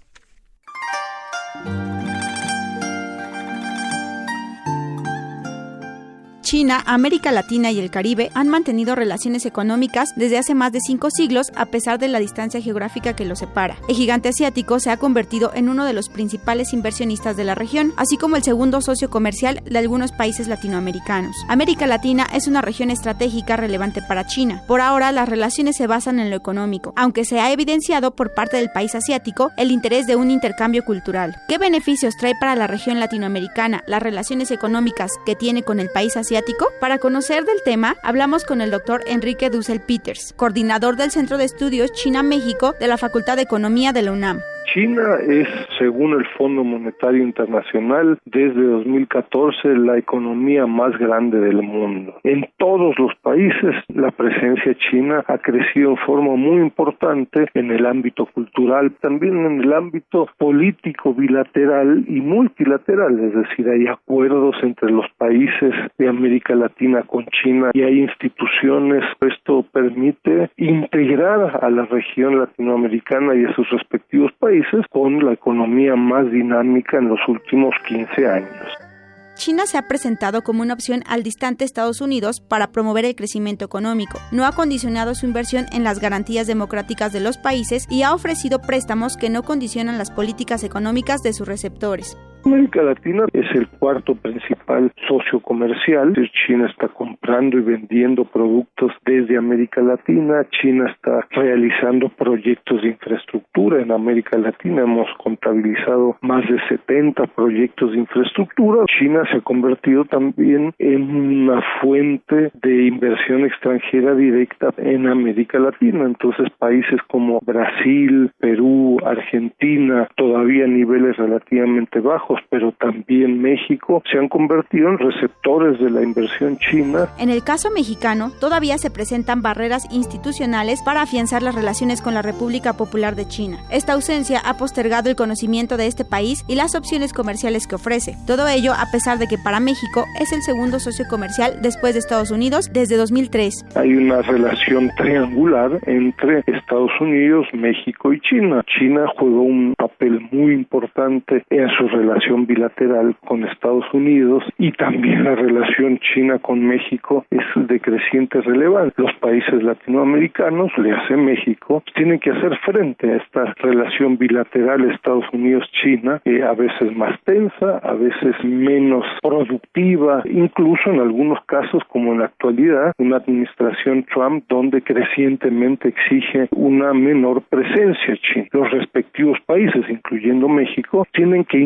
China, América Latina y el Caribe han mantenido relaciones económicas desde hace más de cinco siglos a pesar de la distancia geográfica que los separa. El gigante asiático se ha convertido en uno de los principales inversionistas de la región, así como el segundo socio comercial de algunos países latinoamericanos. América Latina es una región estratégica relevante para China. Por ahora, las relaciones se basan en lo económico, aunque se ha evidenciado por parte del país asiático el interés de un intercambio cultural. ¿Qué beneficios trae para la región latinoamericana las relaciones económicas que tiene con el país asiático? Para conocer del tema, hablamos con el doctor Enrique Dussel Peters, coordinador del Centro de Estudios China-México de la Facultad de Economía de la UNAM. China es, según el Fondo Monetario Internacional, desde 2014 la economía más grande del mundo. En todos los países la presencia china ha crecido en forma muy importante en el ámbito cultural, también en el ámbito político bilateral y multilateral, es decir, hay acuerdos entre los países de América Latina con China y hay instituciones. Esto permite integrar a la región latinoamericana y a sus respectivos países con la economía más dinámica en los últimos 15 años. China se ha presentado como una opción al distante Estados Unidos para promover el crecimiento económico. No ha condicionado su inversión en las garantías democráticas de los países y ha ofrecido préstamos que no condicionan las políticas económicas de sus receptores. América Latina es el cuarto principal socio comercial. China está comprando y vendiendo productos desde América Latina. China está realizando proyectos de infraestructura en América Latina. Hemos contabilizado más de 70 proyectos de infraestructura. China se ha convertido también en una fuente de inversión extranjera directa en América Latina. Entonces, países como Brasil, Perú, Argentina, todavía niveles relativamente bajos, pero también México, se han convertido en receptores de la inversión china. En el caso mexicano, todavía se presentan barreras institucionales para afianzar las relaciones con la República Popular de China. Esta ausencia ha postergado el conocimiento de este país y las opciones comerciales que ofrece. Todo ello a pesar de que para México es el segundo socio comercial después de Estados Unidos desde 2003. Hay una relación triangular entre Estados Unidos, México y China. China juega un papel muy muy importante en su relación bilateral con Estados Unidos y también la relación China con México es de creciente relevancia. Los países latinoamericanos, le hace México, tienen que hacer frente a esta relación bilateral Estados Unidos-China, que a veces más tensa, a veces menos productiva, incluso en algunos casos, como en la actualidad, una administración Trump donde crecientemente exige una menor presencia china. Los respectivos países, incluyendo México, tienen que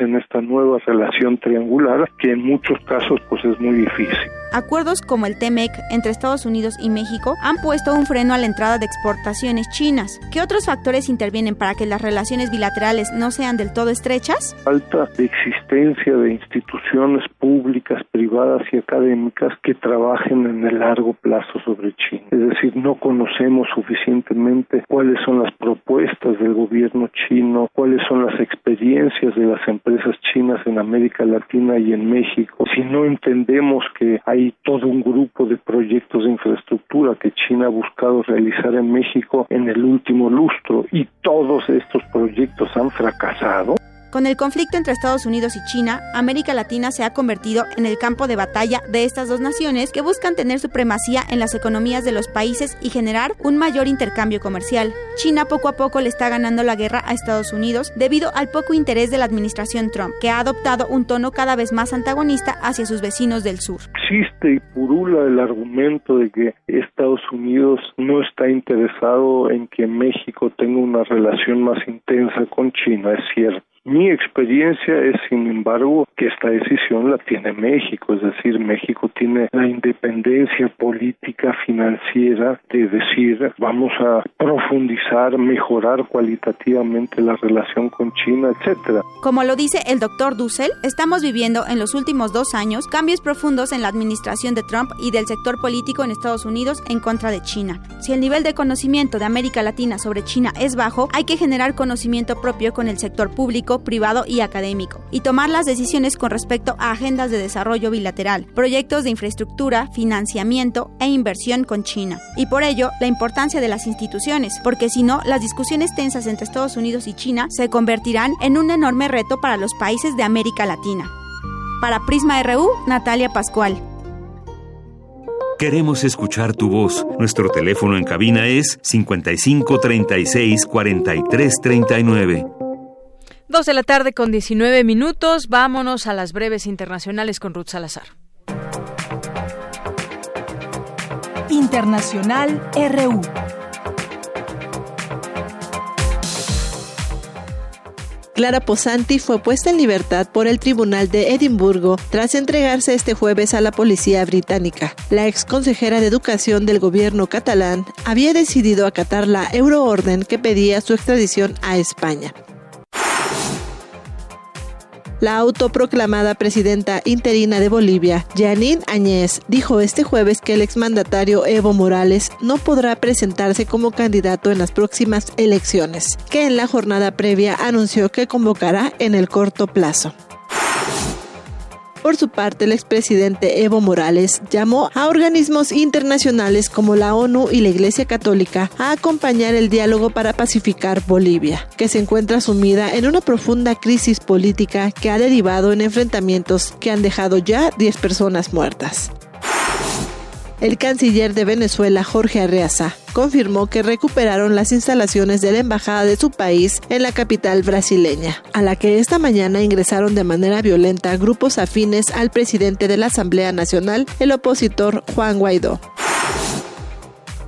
en esta nueva relación triangular que en muchos casos pues es muy difícil. Acuerdos como el TEMEC entre Estados Unidos y México han puesto un freno a la entrada de exportaciones chinas. ¿Qué otros factores intervienen para que las relaciones bilaterales no sean del todo estrechas? Falta de existencia de instituciones públicas, privadas y académicas que trabajen en el largo plazo sobre China. Es decir, no conocemos suficientemente cuáles son las propuestas del gobierno chino, cuáles son las experiencias de las empresas chinas en América Latina y en México. Si no entendemos que hay todo un grupo de proyectos de infraestructura que China ha buscado realizar en México en el último lustro y todos estos proyectos han fracasado, con el conflicto entre Estados Unidos y China, América Latina se ha convertido en el campo de batalla de estas dos naciones que buscan tener supremacía en las economías de los países y generar un mayor intercambio comercial. China poco a poco le está ganando la guerra a Estados Unidos debido al poco interés de la administración Trump, que ha adoptado un tono cada vez más antagonista hacia sus vecinos del sur. Existe y purula el argumento de que Estados Unidos no está interesado en que México tenga una relación más intensa con China, es cierto mi experiencia es, sin embargo, que esta decisión la tiene México, es decir, México tiene la independencia política financiera de decir vamos a profundizar, mejorar cualitativamente la relación con China, etcétera. Como lo dice el doctor Dussel, estamos viviendo en los últimos dos años cambios profundos en la administración de Trump y del sector político en Estados Unidos en contra de China. Si el nivel de conocimiento de América Latina sobre China es bajo, hay que generar conocimiento propio con el sector público privado y académico, y tomar las decisiones con respecto a agendas de desarrollo bilateral, proyectos de infraestructura, financiamiento e inversión con China. Y por ello, la importancia de las instituciones, porque si no, las discusiones tensas entre Estados Unidos y China se convertirán en un enorme reto para los países de América Latina. Para Prisma RU, Natalia Pascual. Queremos escuchar tu voz. Nuestro teléfono en cabina es 55 36 43 39. Dos de la tarde con 19 minutos. Vámonos a las breves internacionales con Ruth Salazar. Internacional RU. Clara Posanti fue puesta en libertad por el Tribunal de Edimburgo tras entregarse este jueves a la policía británica. La ex consejera de Educación del gobierno catalán había decidido acatar la euroorden que pedía su extradición a España. La autoproclamada presidenta interina de Bolivia, Janine Añez, dijo este jueves que el exmandatario Evo Morales no podrá presentarse como candidato en las próximas elecciones, que en la jornada previa anunció que convocará en el corto plazo. Por su parte, el expresidente Evo Morales llamó a organismos internacionales como la ONU y la Iglesia Católica a acompañar el diálogo para pacificar Bolivia, que se encuentra sumida en una profunda crisis política que ha derivado en enfrentamientos que han dejado ya 10 personas muertas. El canciller de Venezuela, Jorge Arreaza, confirmó que recuperaron las instalaciones de la embajada de su país en la capital brasileña, a la que esta mañana ingresaron de manera violenta grupos afines al presidente de la Asamblea Nacional, el opositor Juan Guaidó.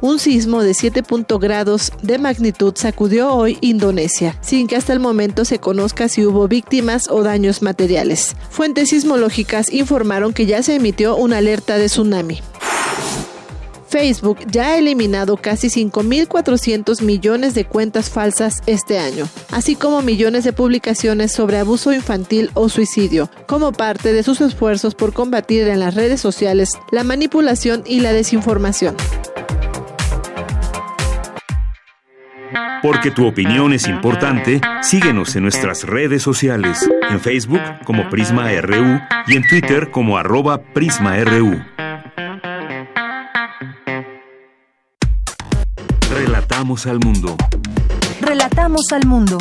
Un sismo de 7 grados de magnitud sacudió hoy Indonesia, sin que hasta el momento se conozca si hubo víctimas o daños materiales. Fuentes sismológicas informaron que ya se emitió una alerta de tsunami. Facebook ya ha eliminado casi 5.400 millones de cuentas falsas este año, así como millones de publicaciones sobre abuso infantil o suicidio, como parte de sus esfuerzos por combatir en las redes sociales la manipulación y la desinformación. Porque tu opinión es importante, síguenos en nuestras redes sociales, en Facebook como Prisma RU y en Twitter como arroba PrismaRU. Relatamos al mundo. Relatamos al mundo.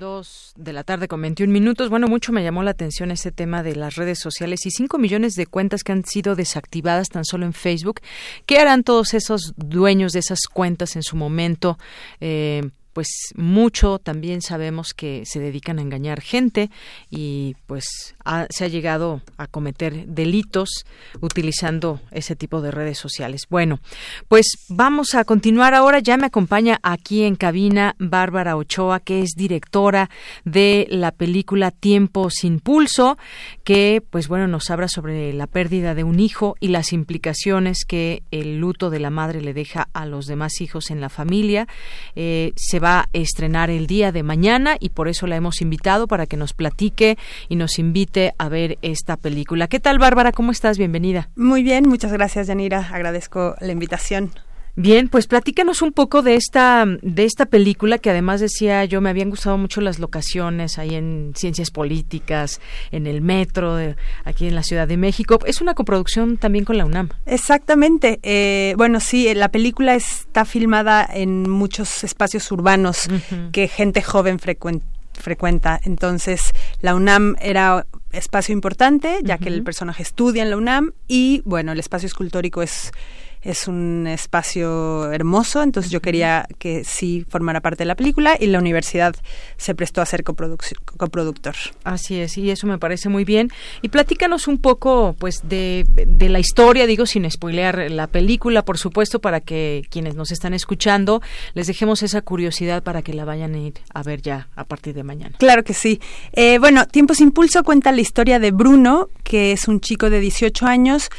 2 de la tarde con 21 minutos. Bueno, mucho me llamó la atención ese tema de las redes sociales y 5 millones de cuentas que han sido desactivadas tan solo en Facebook. ¿Qué harán todos esos dueños de esas cuentas en su momento? Eh, pues mucho también sabemos que se dedican a engañar gente y pues se ha llegado a cometer delitos utilizando ese tipo de redes sociales. Bueno, pues vamos a continuar ahora. Ya me acompaña aquí en cabina Bárbara Ochoa, que es directora de la película Tiempo sin Pulso, que pues bueno nos habla sobre la pérdida de un hijo y las implicaciones que el luto de la madre le deja a los demás hijos en la familia. Eh, se va a estrenar el día de mañana y por eso la hemos invitado para que nos platique y nos invite a ver esta película. ¿Qué tal, Bárbara? ¿Cómo estás? Bienvenida. Muy bien, muchas gracias, Yanira. Agradezco la invitación. Bien, pues platícanos un poco de esta de esta película que además decía yo me habían gustado mucho las locaciones ahí en ciencias políticas, en el metro, aquí en la Ciudad de México. Es una coproducción también con la UNAM. Exactamente. Eh, bueno, sí, la película está filmada en muchos espacios urbanos que gente joven frecuenta. Entonces, la UNAM era espacio importante, ya que el personaje estudia en la UNAM y, bueno, el espacio escultórico es es un espacio hermoso, entonces yo quería que sí formara parte de la película y la universidad se prestó a ser coproductor. Así es, y eso me parece muy bien. Y platícanos un poco pues de, de la historia, digo sin spoilear la película, por supuesto, para que quienes nos están escuchando les dejemos esa curiosidad para que la vayan a ir a ver ya a partir de mañana. Claro que sí. Eh, bueno, Tiempos Impulso cuenta la historia de Bruno, que es un chico de 18 años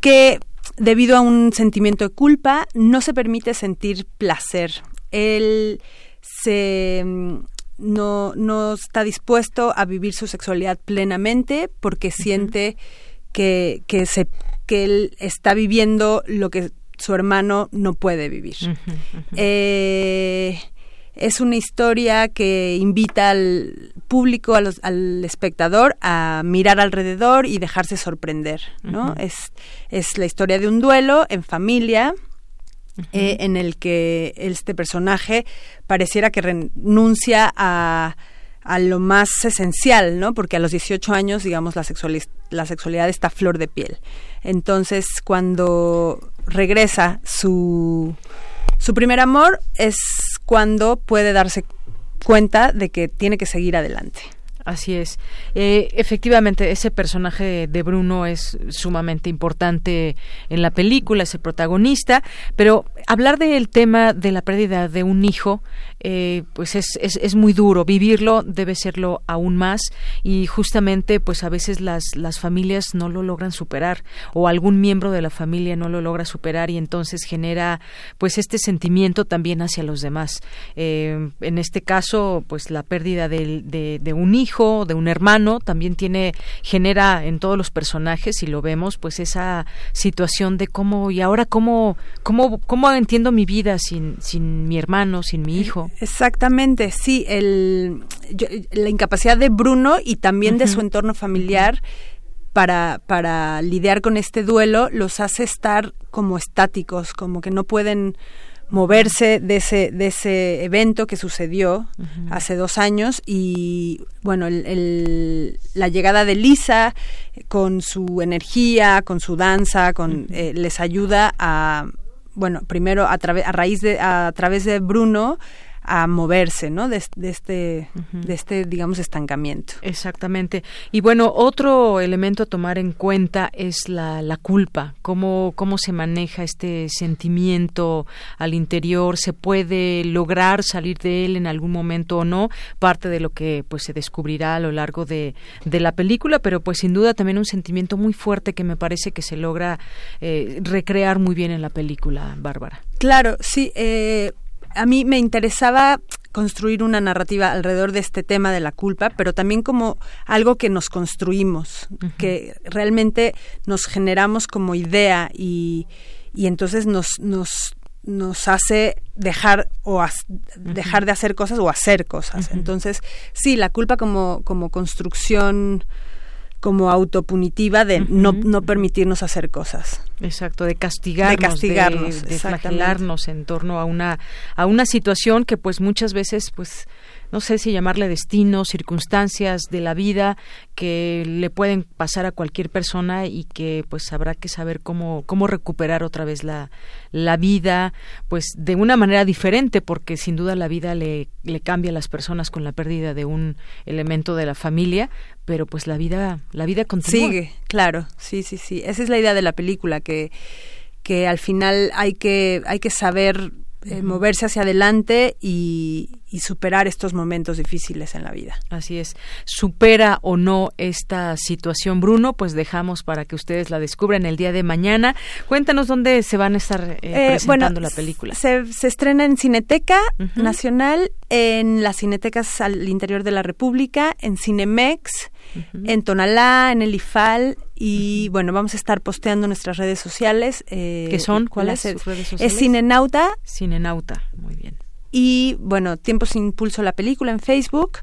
que debido a un sentimiento de culpa, no se permite sentir placer. Él se mm, no, no está dispuesto a vivir su sexualidad plenamente porque siente que, que, se, que él está viviendo lo que su hermano no puede vivir. Eh, es una historia que invita al público, al espectador, a mirar alrededor y dejarse sorprender, ¿no? es, es la historia de un duelo en familia, eh, en el que este personaje pareciera que renuncia a, a lo más esencial, ¿no? Porque a los 18 años, digamos, la, la sexualidad está a flor de piel. Entonces, cuando regresa su, su primer amor es cuando puede darse cuenta de que tiene que seguir adelante. Así es. Eh, efectivamente, ese personaje de Bruno es sumamente importante en la película, es el protagonista, pero hablar del tema de la pérdida de un hijo, eh, pues es, es, es, muy duro. Vivirlo debe serlo aún más y justamente, pues a veces las, las familias no lo logran superar o algún miembro de la familia no lo logra superar y entonces genera, pues este sentimiento también hacia los demás. Eh, en este caso, pues la pérdida de, de un hijo de un hermano, también tiene, genera en todos los personajes, y lo vemos, pues esa situación de cómo, y ahora cómo, cómo, cómo entiendo mi vida sin, sin mi hermano, sin mi hijo. Exactamente, sí, el, la incapacidad de Bruno y también de su entorno familiar para, para lidiar con este duelo los hace estar como estáticos, como que no pueden moverse de ese, de ese evento que sucedió hace dos años y bueno, el, la llegada de Lisa con su energía, con su danza, con, eh, les ayuda a, bueno, primero a, a raíz de, a través de Bruno, a moverse, ¿no? De, este, de este, digamos, estancamiento. Exactamente. Y bueno, otro elemento a tomar en cuenta es la, la culpa, cómo, cómo se maneja este sentimiento al interior, se puede lograr salir de él en algún momento o no, parte de lo que pues se descubrirá a lo largo de, de la película, pero pues sin duda también un sentimiento muy fuerte que me parece que se logra eh, recrear muy bien en la película, Bárbara. Claro, sí. Eh, a mí me interesaba construir una narrativa alrededor de este tema de la culpa, pero también como algo que nos construimos, que realmente nos generamos como idea y, y entonces nos, nos, nos hace dejar o dejar de hacer cosas o hacer cosas. Entonces, sí, la culpa como, como construcción como autopunitiva de no, no permitirnos hacer cosas. Exacto, de castigarnos, de, castigarnos, de, flagelarnos en torno a una, a una situación que pues muchas veces pues no sé si llamarle destino, circunstancias de la vida que le pueden pasar a cualquier persona y que pues habrá que saber cómo, cómo recuperar otra vez la, la vida, pues de una manera diferente, porque sin duda la vida le, le cambia a las personas con la pérdida de un elemento de la familia, pero pues la vida, la vida continúa. Sigue, claro, sí, sí, sí. Esa es la idea de la película, que, que al final hay que, hay que saber eh, moverse hacia adelante y, superar estos momentos difíciles en la vida. Así es. ¿Supera o no esta situación, Bruno? Pues dejamos para que ustedes la descubran el día de mañana. Cuéntanos dónde se van a estar eh, eh, presentando la película. Se, se, estrena en Cineteca Nacional, en las cinetecas al interior de la República, en Cinemex, en Tonalá, en el IFAL, y bueno, vamos a estar posteando nuestras redes sociales. Eh, ¿Qué son? ¿Cuáles son redes sociales? Es Cinenauta. Cinenauta, muy bien. Y bueno, Tiempo sin Impulso la película en Facebook.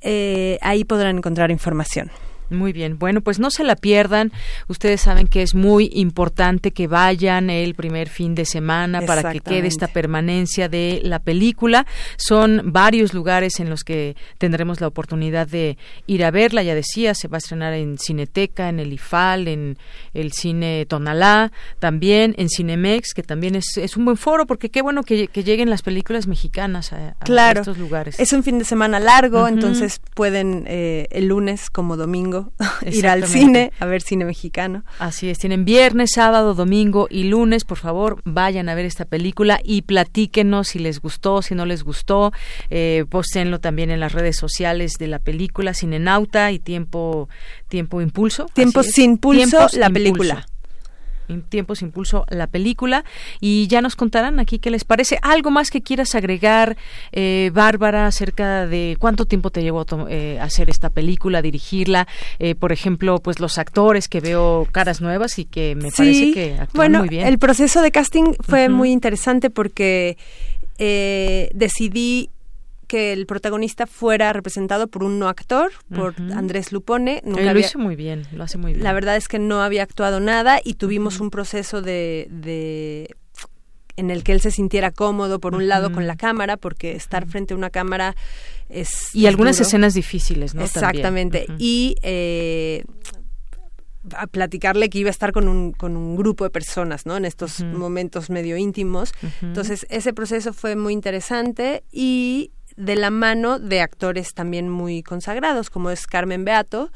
eh, ahí podrán encontrar información. Muy bien, bueno, pues no se la pierdan. Ustedes saben que es muy importante que vayan el primer fin de semana para que quede esta permanencia de la película. Son varios lugares en los que tendremos la oportunidad de ir a verla. Ya decía, se va a estrenar en Cineteca, en el IFAL, en el Cine Tonalá, también en Cinemex, que también es, es un buen foro porque qué bueno que, lleguen las películas mexicanas a, estos lugares. Es un fin de semana largo, entonces pueden eh, el lunes como domingo (laughs) ir al cine a ver cine mexicano. Así es, tienen viernes, sábado, domingo y lunes, por favor, vayan a ver esta película y platíquenos si les gustó, si no les gustó, eh, postenlo también en las redes sociales de la película Cinenauta y Tiempo Tiempo Impulso. Tiempo sin pulso, la película tiempos impulso la película y ya nos contarán aquí qué les parece. ¿Algo más que quieras agregar, eh, Bárbara, acerca de cuánto tiempo te llevó a eh, hacer esta película, dirigirla? Eh, por ejemplo, pues los actores que veo caras nuevas y que me parece que actúan bueno, muy bien. El proceso de casting fue muy interesante porque decidí que el protagonista fuera representado por un no actor, por Andrés Lupone. Nunca lo hizo muy bien, lo hace muy bien. La verdad es que no había actuado nada y tuvimos un proceso de, de en el que él se sintiera cómodo, por un lado, con la cámara, porque estar frente a una cámara es... Y algunas escenas difíciles, ¿no? Exactamente. Y eh, a platicarle que iba a estar con un, con un grupo de personas, ¿no? En estos momentos medio íntimos. Entonces, ese proceso fue muy interesante y de la mano de actores también muy consagrados, como es Carmen Beato,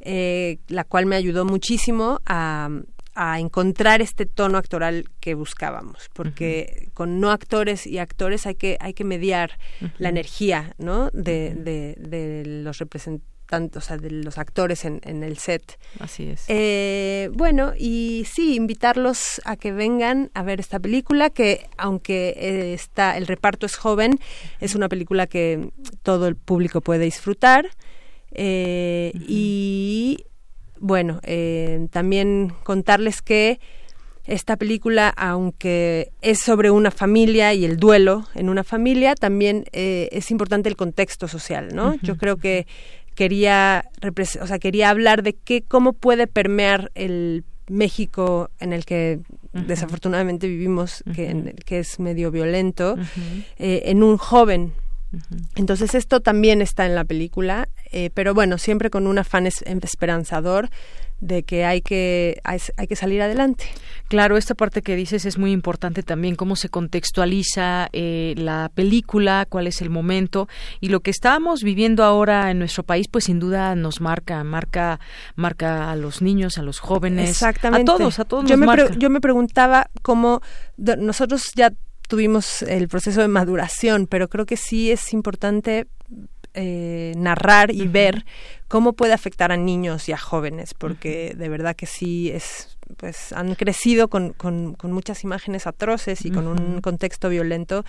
eh, la cual me ayudó muchísimo a, encontrar este tono actoral que buscábamos, porque con no actores y actores hay que, hay que mediar la energía ¿no? de, de, de los representantes tanto, o sea, de los actores en, en el set. Así es. Eh, bueno, y sí, invitarlos a que vengan a ver esta película, que aunque eh, está, el reparto es joven, es una película que todo el público puede disfrutar. Eh, y bueno, también contarles que esta película, aunque es sobre una familia y el duelo en una familia, también es importante el contexto social, ¿no? Yo creo que quería, o sea, quería hablar de qué, cómo puede permear el México en el que desafortunadamente vivimos, que, que, es medio violento, eh, en un joven. Entonces esto también está en la película, eh, pero bueno, siempre con un afán esperanzador de que hay que hay, que salir adelante. Claro, esta parte que dices es muy importante también, cómo se contextualiza eh, la película, cuál es el momento y lo que estamos viviendo ahora en nuestro país, pues sin duda nos marca, marca, marca a los niños, a los jóvenes, Exactamente. a todos, a todos. Yo, me, yo me preguntaba cómo nosotros ya tuvimos el proceso de maduración, pero creo que sí es importante eh, narrar y ver cómo puede afectar a niños y a jóvenes, porque de verdad que sí es pues han crecido con, con, muchas imágenes atroces y con un contexto violento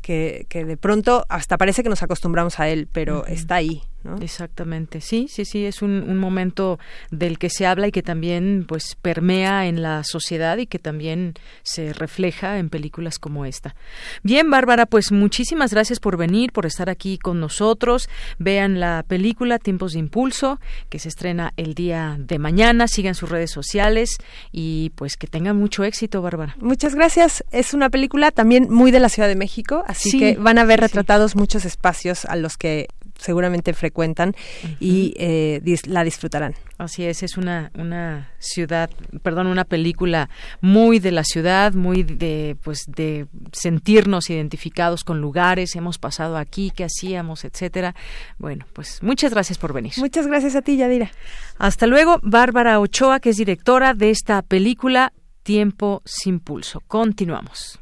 que, que, de pronto hasta parece que nos acostumbramos a él, pero está ahí. ¿no? Exactamente, sí, sí, sí, es un, un, momento del que se habla y que también pues permea en la sociedad y que también se refleja en películas como esta. Bien, Bárbara, pues muchísimas gracias por venir, por estar aquí con nosotros. Vean la película Tiempos de Impulso, que se estrena el día de mañana, sigan sus redes sociales y pues que tengan mucho éxito, Bárbara. Muchas gracias. Es una película también muy de la Ciudad de México, así que van a ver retratados muchos espacios a los que seguramente frecuentan y eh, la disfrutarán. Así es, es una, una ciudad, perdón, una película muy de la ciudad, muy de, pues, de sentirnos identificados con lugares, hemos pasado aquí, qué hacíamos, etcétera. Bueno, pues muchas gracias por venir. Muchas gracias a ti, Yadira. Hasta luego, Bárbara Ochoa, que es directora de esta película Tiempo sin pulso. Continuamos.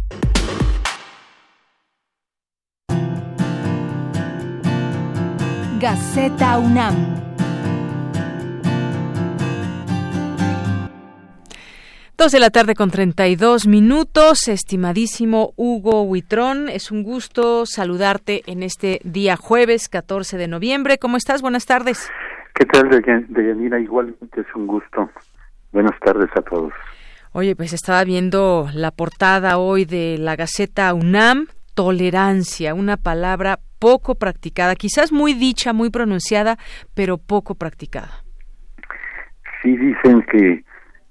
Gaceta UNAM. Dos de la tarde con 32 minutos, estimadísimo Hugo Huitrón, es un gusto saludarte en este día jueves 14 de noviembre. ¿Cómo estás? Buenas tardes. ¿Qué tal, Deyanira? Igualmente es un gusto. Buenas tardes a todos. Oye, pues estaba viendo la portada hoy de la Gaceta UNAM, tolerancia, una palabra poco practicada, quizás muy dicha, muy pronunciada, pero poco practicada. Sí, dicen que,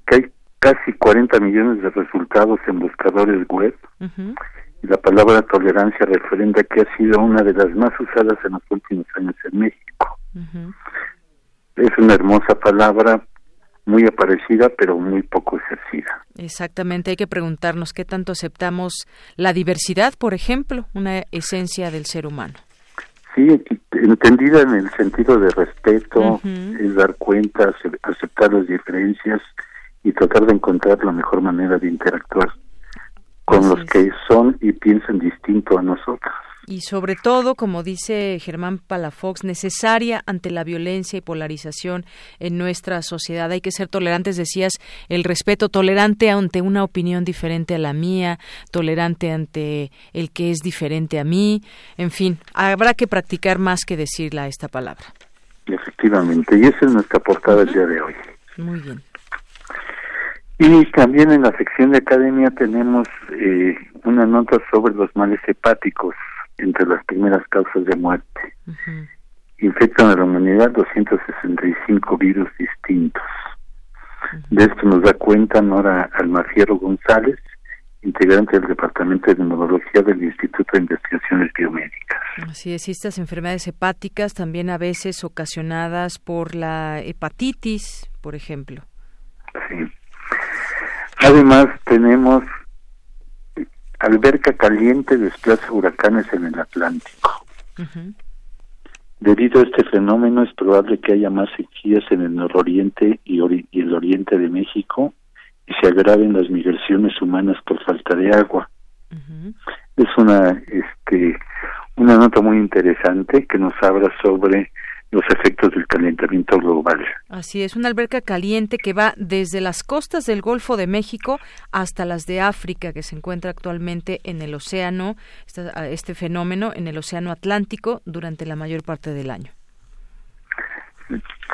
hay casi 40 millones de resultados en buscadores web. Y la palabra tolerancia referenda que ha sido una de las más usadas en los últimos años en México. Es una hermosa palabra, muy aparecida, pero muy poco ejercida. Exactamente, hay que preguntarnos qué tanto aceptamos la diversidad, por ejemplo, una esencia del ser humano. Sí, entendida en el sentido de respeto, es dar cuenta, aceptar las diferencias y tratar de encontrar la mejor manera de interactuar con los que son y piensan distinto a nosotros y sobre todo, como dice Germán Palafox, necesaria ante la violencia y polarización en nuestra sociedad. Hay que ser tolerantes, decías, el respeto tolerante ante una opinión diferente a la mía, tolerante ante el que es diferente a mí, en fin, habrá que practicar más que decirla esta palabra. Efectivamente, y esa es nuestra portada el día de hoy. Muy bien. Y también en la sección de academia tenemos eh, una nota sobre los males hepáticos entre las primeras causas de muerte. Infectan a la humanidad 265 virus distintos. De esto nos da cuenta Nora Almafiero González, integrante del Departamento de Inmunología del Instituto de Investigaciones Biomédicas. Así es, estas enfermedades hepáticas también a veces ocasionadas por la hepatitis, por ejemplo. Sí. Además tenemos alberca caliente desplaza huracanes en el Atlántico. Debido a este fenómeno es probable que haya más sequías en el nororiente y, el oriente de México y se agraven las migraciones humanas por falta de agua. Es una este una nota muy interesante que nos habla sobre los efectos del calentamiento global. Así es, una alberca caliente que va desde las costas del Golfo de México hasta las de África, que se encuentra actualmente en el océano, este, fenómeno en el océano Atlántico durante la mayor parte del año.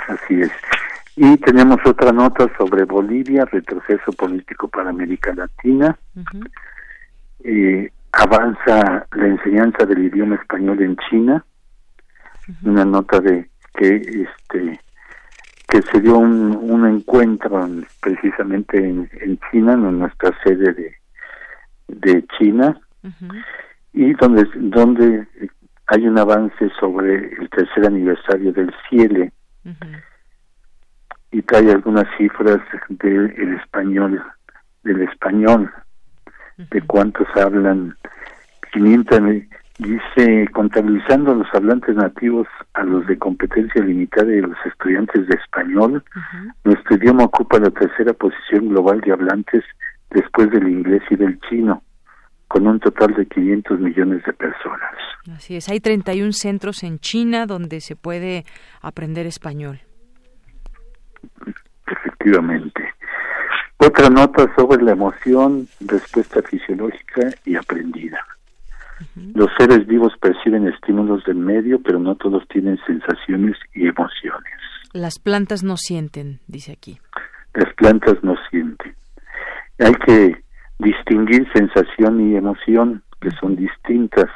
Así es. Y tenemos otra nota sobre Bolivia, retroceso político para América Latina. Eh, avanza la enseñanza del idioma español en China una nota de que este que se dio un, un encuentro precisamente en, China, en nuestra sede de, de China, y donde, donde hay un avance sobre el tercer aniversario del CIELE, y trae algunas cifras del español, del español, de cuántos hablan, 500, Dice, contabilizando a los hablantes nativos, a los de competencia limitada y a los estudiantes de español, nuestro idioma ocupa la tercera posición global de hablantes después del inglés y del chino, con un total de 500 millones de personas. Así es, hay 31 centros en China donde se puede aprender español. Efectivamente. Otra nota sobre la emoción, respuesta fisiológica y aprendida. Los seres vivos perciben estímulos del medio, pero no todos tienen sensaciones y emociones. Las plantas no sienten, dice aquí. Las plantas no sienten. Hay que distinguir sensación y emoción, que son distintas.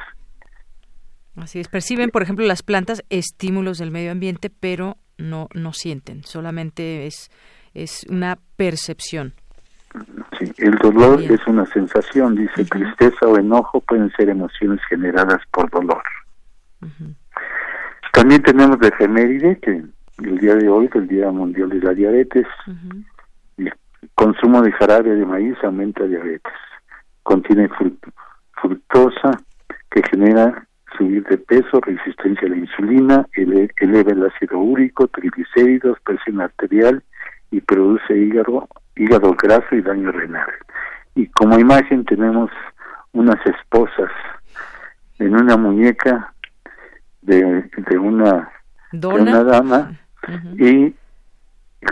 Así es, perciben, por ejemplo, las plantas estímulos del medio ambiente, pero no, no sienten, solamente es, es una percepción. Sí, el dolor es una sensación, dice, tristeza o enojo pueden ser emociones generadas por dolor. También tenemos de efeméride, que el día de hoy, el Día Mundial de la Diabetes, el consumo de jarabe de maíz aumenta diabetes. Contiene fructosa, que genera subir de peso, resistencia a la insulina, eleva el ácido úrico, triglicéridos, presión arterial y produce hígado, hígado graso y daño renal. Y como imagen tenemos unas esposas en una muñeca de, de una de una dama y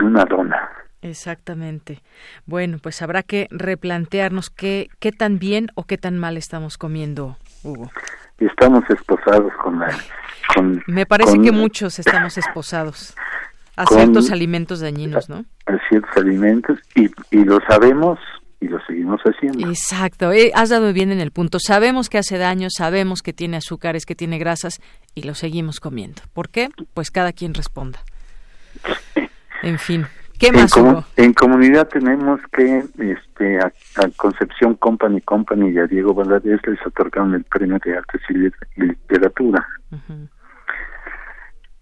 una dona. Exactamente. Bueno, pues habrá que replantearnos qué, qué tan bien o qué tan mal estamos comiendo, Hugo. Estamos esposados con la... Con, Me parece que muchos estamos esposados a ciertos alimentos dañinos, ¿no? A ciertos alimentos y, y lo sabemos y lo seguimos haciendo. Exacto, eh, has dado bien en el punto. Sabemos que hace daño, sabemos que tiene azúcares, que tiene grasas y lo seguimos comiendo. ¿Por qué? Pues cada quien responda. (laughs) En fin, ¿qué más en, en comunidad tenemos que este, a, Concepción Company Company y a Diego Valadez les otorgaron el premio de artes y literatura.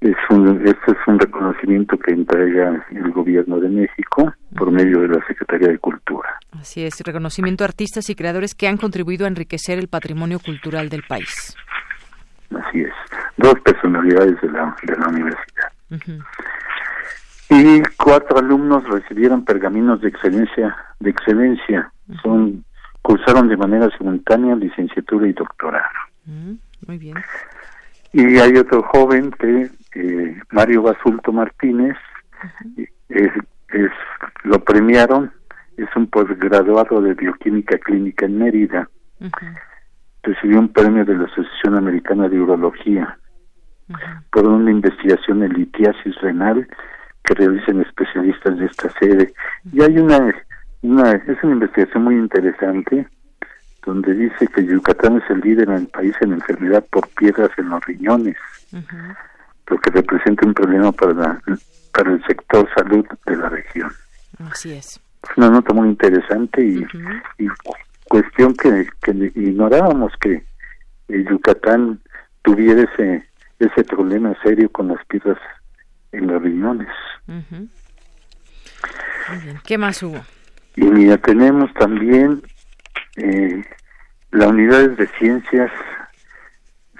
Es un, este es un reconocimiento que entrega el gobierno de México por medio de la Secretaría de Cultura. Así es, reconocimiento a artistas y creadores que han contribuido a enriquecer el patrimonio cultural del país. Así es, dos personalidades de la, de la universidad. Y cuatro alumnos recibieron pergaminos de excelencia, de excelencia. Son cursaron de manera simultánea licenciatura y doctorado. Muy bien. Y hay otro joven que eh, Mario Basulto Martínez es, es, lo premiaron es un posgraduado de bioquímica clínica en Mérida. Recibió un premio de la Asociación Americana de Urología por una investigación en litiasis renal que realizan especialistas de esta sede. Y hay una, una, es una investigación muy interesante donde dice que Yucatán es el líder en el país en enfermedad por piedras en los riñones, lo que representa un problema para, la, para el sector salud de la región. Así es. Es una nota muy interesante y, y cuestión que, que ignorábamos que el Yucatán tuviera ese, ese problema serio con las piedras en los riñones. ¿Qué más hubo? Y mira, tenemos también eh, las unidades de ciencias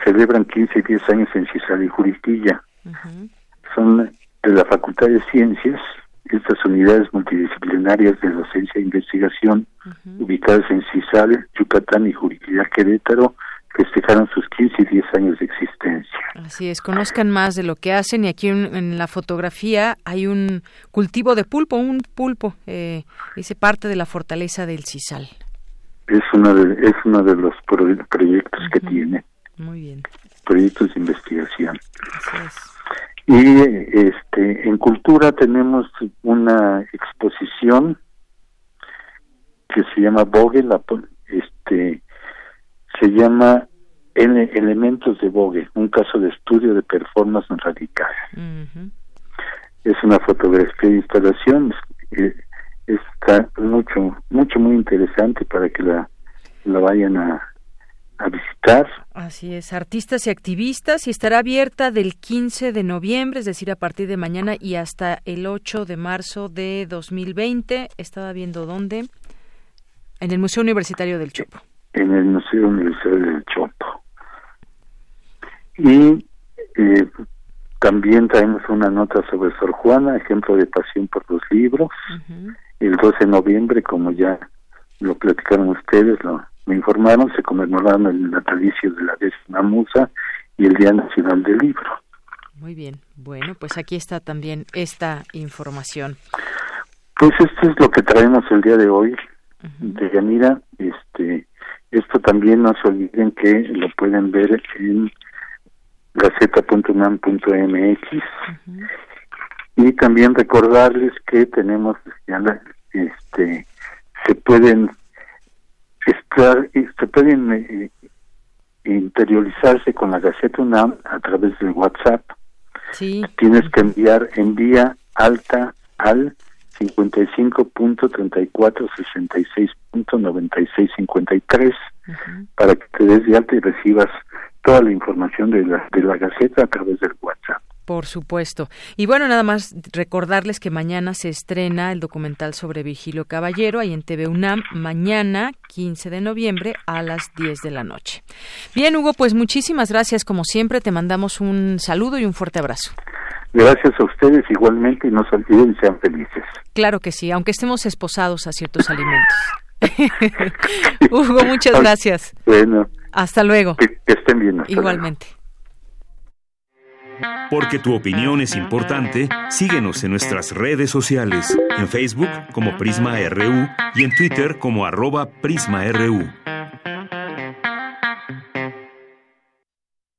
celebran 15 y 10 años en Cisal y Juriquilla. Son de la Facultad de Ciencias, estas unidades multidisciplinarias de docencia e investigación, ubicadas en Cisal, Yucatán y Juriquilla Querétaro, festejaron sus 15 y 10 años de existencia. Así es, conozcan más de lo que hacen y aquí en, la fotografía hay un cultivo de pulpo, un pulpo, eh, dice parte de la fortaleza del Cisal. Es uno de, es uno de los proyectos que tiene. Muy bien. Proyectos de investigación. Y este, en cultura tenemos una exposición que se llama Vogue, la, este, se llama Elementos de Vogue, un caso de estudio de performance radical. Es una fotografía de instalación, eh, está mucho, mucho, muy interesante para que la, la vayan a, a visitar. Así es, artistas y activistas y estará abierta del 15 de noviembre, es decir, a partir de mañana y hasta el 8 de marzo de 2020. Estaba viendo dónde. En el Museo Universitario del Chopo en el Museo Universitario del Chopo. Y eh, también traemos una nota sobre Sor Juana, ejemplo de pasión por los libros. El 12 de noviembre, como ya lo platicaron ustedes, lo me informaron, se conmemoraron el natalicio de la décima musa y el Día Nacional del Libro. Muy bien, bueno, pues aquí está también esta información. Pues esto es lo que traemos el día de hoy, de Yanira. Este, esto también no se olviden que lo pueden ver en gaceta.unam.mx y también recordarles que tenemos este se pueden estar se pueden eh, interiorizarse con la Gaceta UNAM a través del WhatsApp. Sí. Tienes que enviar envía alta al 55.3466.9653 para que te des de alta y recibas toda la información de la, de la Gaceta a través del WhatsApp. Por supuesto. Y bueno, nada más recordarles que mañana se estrena el documental sobre Vigilio Caballero ahí en TV UNAM, mañana 15 de noviembre a las 10 de la noche. Bien, Hugo, pues muchísimas gracias. Como siempre, te mandamos un saludo y un fuerte abrazo. Gracias a ustedes igualmente y no se olviden y sean felices. Claro que sí, aunque estemos esposados a ciertos alimentos. (laughs) Hugo, muchas gracias. Bueno. Hasta luego. Que, estén bien. Igualmente. Porque tu opinión es importante, síguenos en nuestras redes sociales, en Facebook como Prisma RU y en Twitter como arroba PrismaRU.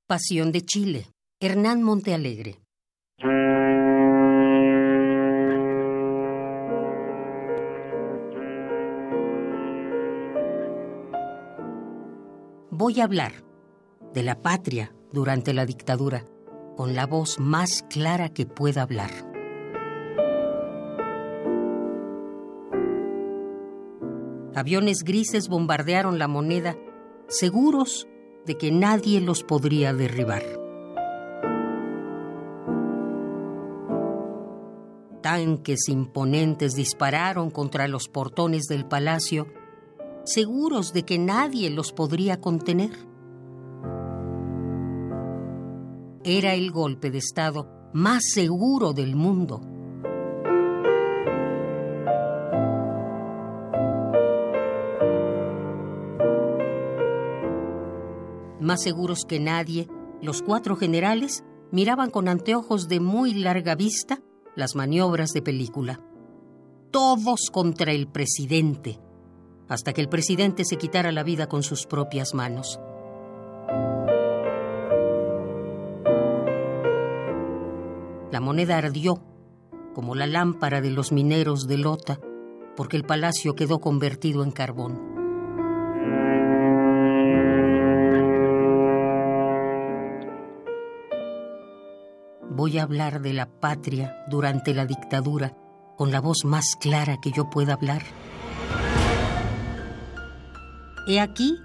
Pasión de Chile. Hernán Montealegre. Voy a hablar de la patria durante la dictadura con la voz más clara que pueda hablar. Aviones grises bombardearon la moneda, seguros de que nadie los podría derribar. Tanques imponentes dispararon contra los portones del palacio, seguros de que nadie los podría contener. Era el golpe de Estado más seguro del mundo. Más seguros que nadie, los cuatro generales miraban con anteojos de muy larga vista las maniobras de película. Todos contra el presidente, hasta que el presidente se quitara la vida con sus propias manos. La moneda ardió, como la lámpara de los mineros de Lota, porque el palacio quedó convertido en carbón. Voy a hablar de la patria durante la dictadura con la voz más clara que yo pueda hablar. He aquí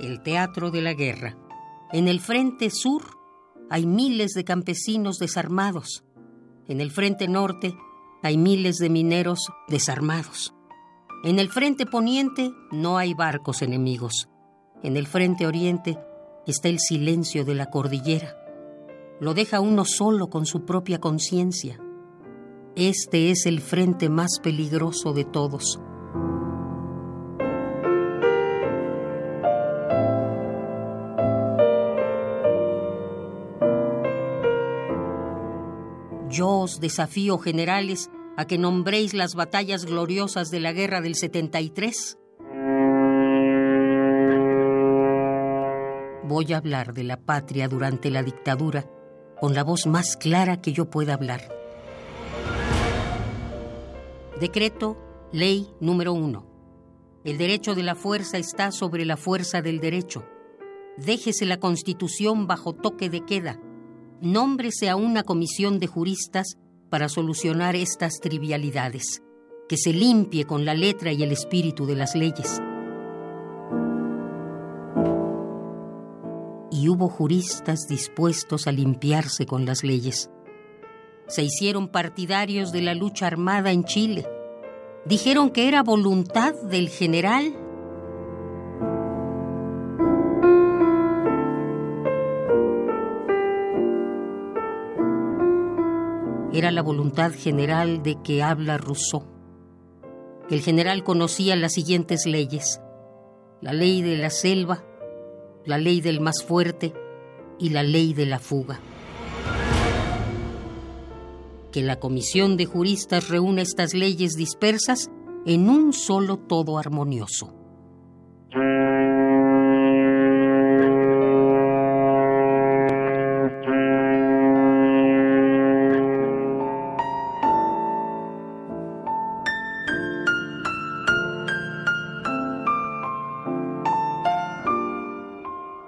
el teatro de la guerra. En el frente sur hay miles de campesinos desarmados. En el frente norte hay miles de mineros desarmados. En el frente poniente no hay barcos enemigos. En el frente oriente está el silencio de la cordillera. Lo deja uno solo con su propia conciencia. Este es el frente más peligroso de todos. Yo os desafío, generales, a que nombréis las batallas gloriosas de la guerra del 73. Voy a hablar de la patria durante la dictadura con la voz más clara que yo pueda hablar. Decreto, ley número uno. El derecho de la fuerza está sobre la fuerza del derecho. Déjese la Constitución bajo toque de queda nómbrese a una comisión de juristas para solucionar estas trivialidades, que se limpie con la letra y el espíritu de las leyes. Y hubo juristas dispuestos a limpiarse con las leyes. Se hicieron partidarios de la lucha armada en Chile. Dijeron que era voluntad del general era la voluntad general de que habla Rousseau. El general conocía las siguientes leyes, la ley de la selva, la ley del más fuerte y la ley de la fuga. que la comisión de juristas reúna estas leyes dispersas en un solo todo armonioso.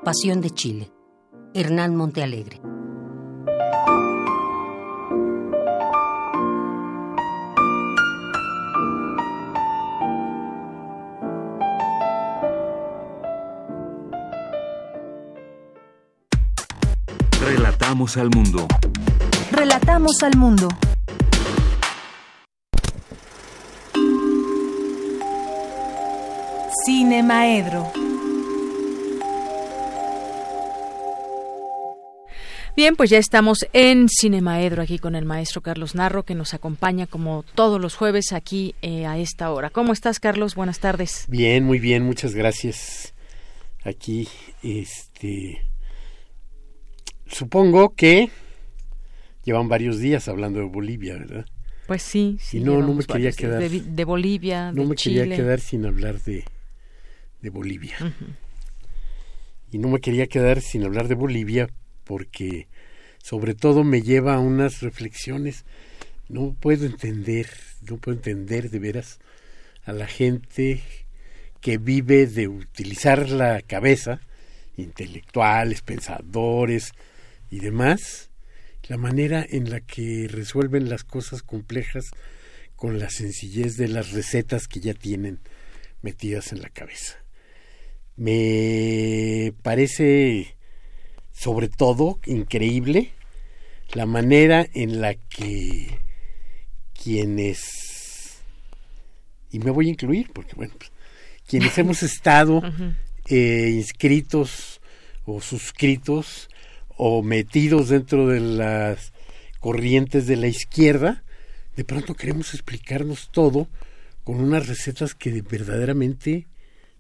Pasión de Chile. Hernán Montealegre. Relatamos al mundo. Relatamos al mundo. Cine Bien, pues ya estamos en Cinemaedro aquí con el maestro Carlos Narro que nos acompaña como todos los jueves aquí eh, a esta hora. ¿Cómo estás, Carlos? Buenas tardes. Bien, muy bien, muchas gracias. Aquí, este, supongo que llevan varios días hablando de Bolivia, ¿verdad? Pues sí, sí. Y no, no me quería quedar. De, de Bolivia, no de me Chile. quería quedar sin hablar de, de Bolivia. Y no me quería quedar sin hablar de Bolivia porque sobre todo me lleva a unas reflexiones. No puedo entender, no puedo entender de veras a la gente que vive de utilizar la cabeza, intelectuales, pensadores y demás, la manera en la que resuelven las cosas complejas con la sencillez de las recetas que ya tienen metidas en la cabeza. Me parece sobre todo increíble la manera en la que quienes y me voy a incluir porque bueno pues, quienes hemos (laughs) estado eh, inscritos o suscritos o metidos dentro de las corrientes de la izquierda de pronto queremos explicarnos todo con unas recetas que verdaderamente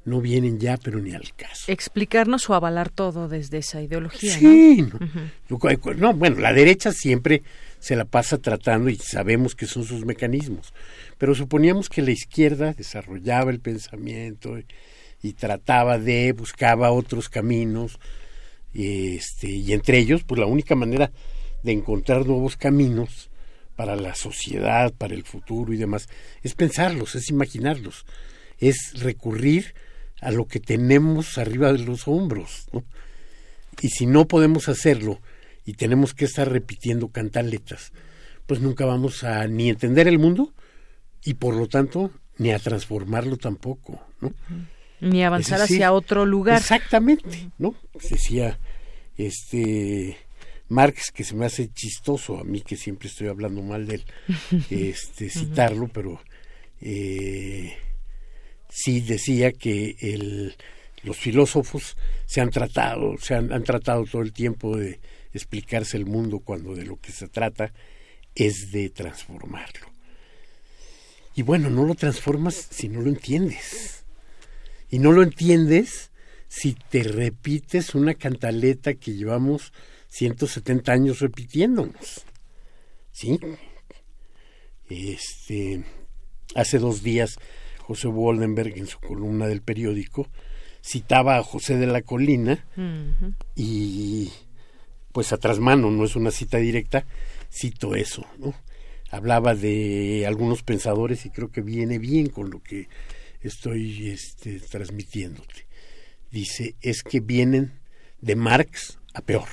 no vienen ya, pero ni al caso. Explicarnos o avalar todo desde esa ideología. Sí, ¿no? no, no, bueno, la derecha siempre se la pasa tratando y sabemos que son sus mecanismos, pero suponíamos que la izquierda desarrollaba el pensamiento y, y trataba de, buscaba otros caminos, y, este, y entre ellos, pues la única manera de encontrar nuevos caminos para la sociedad, para el futuro y demás, es pensarlos, es imaginarlos, es recurrir a lo que tenemos arriba de los hombros. ¿no? Y si no podemos hacerlo y tenemos que estar repitiendo cantaletas, pues nunca vamos a ni entender el mundo y por lo tanto ni a transformarlo tampoco. ¿no? Ni avanzar decir, hacia otro lugar. Exactamente, ¿no? Decía este Marx que se me hace chistoso a mí que siempre estoy hablando mal de él, (laughs) este citarlo, pero eh, sí decía que el, los filósofos se han tratado, se han, han, tratado todo el tiempo de explicarse el mundo cuando de lo que se trata es de transformarlo. Y bueno, no lo transformas si no lo entiendes. Y no lo entiendes si te repites una cantaleta que llevamos 170 años repitiéndonos. ¿Sí? Este, hace dos días José Woldenberg en su columna del periódico citaba a José de la Colina uh -huh. y pues a mano, no es una cita directa, cito eso, ¿no? Hablaba de algunos pensadores y creo que viene bien con lo que estoy este, transmitiéndote. Dice, es que vienen de Marx a peor.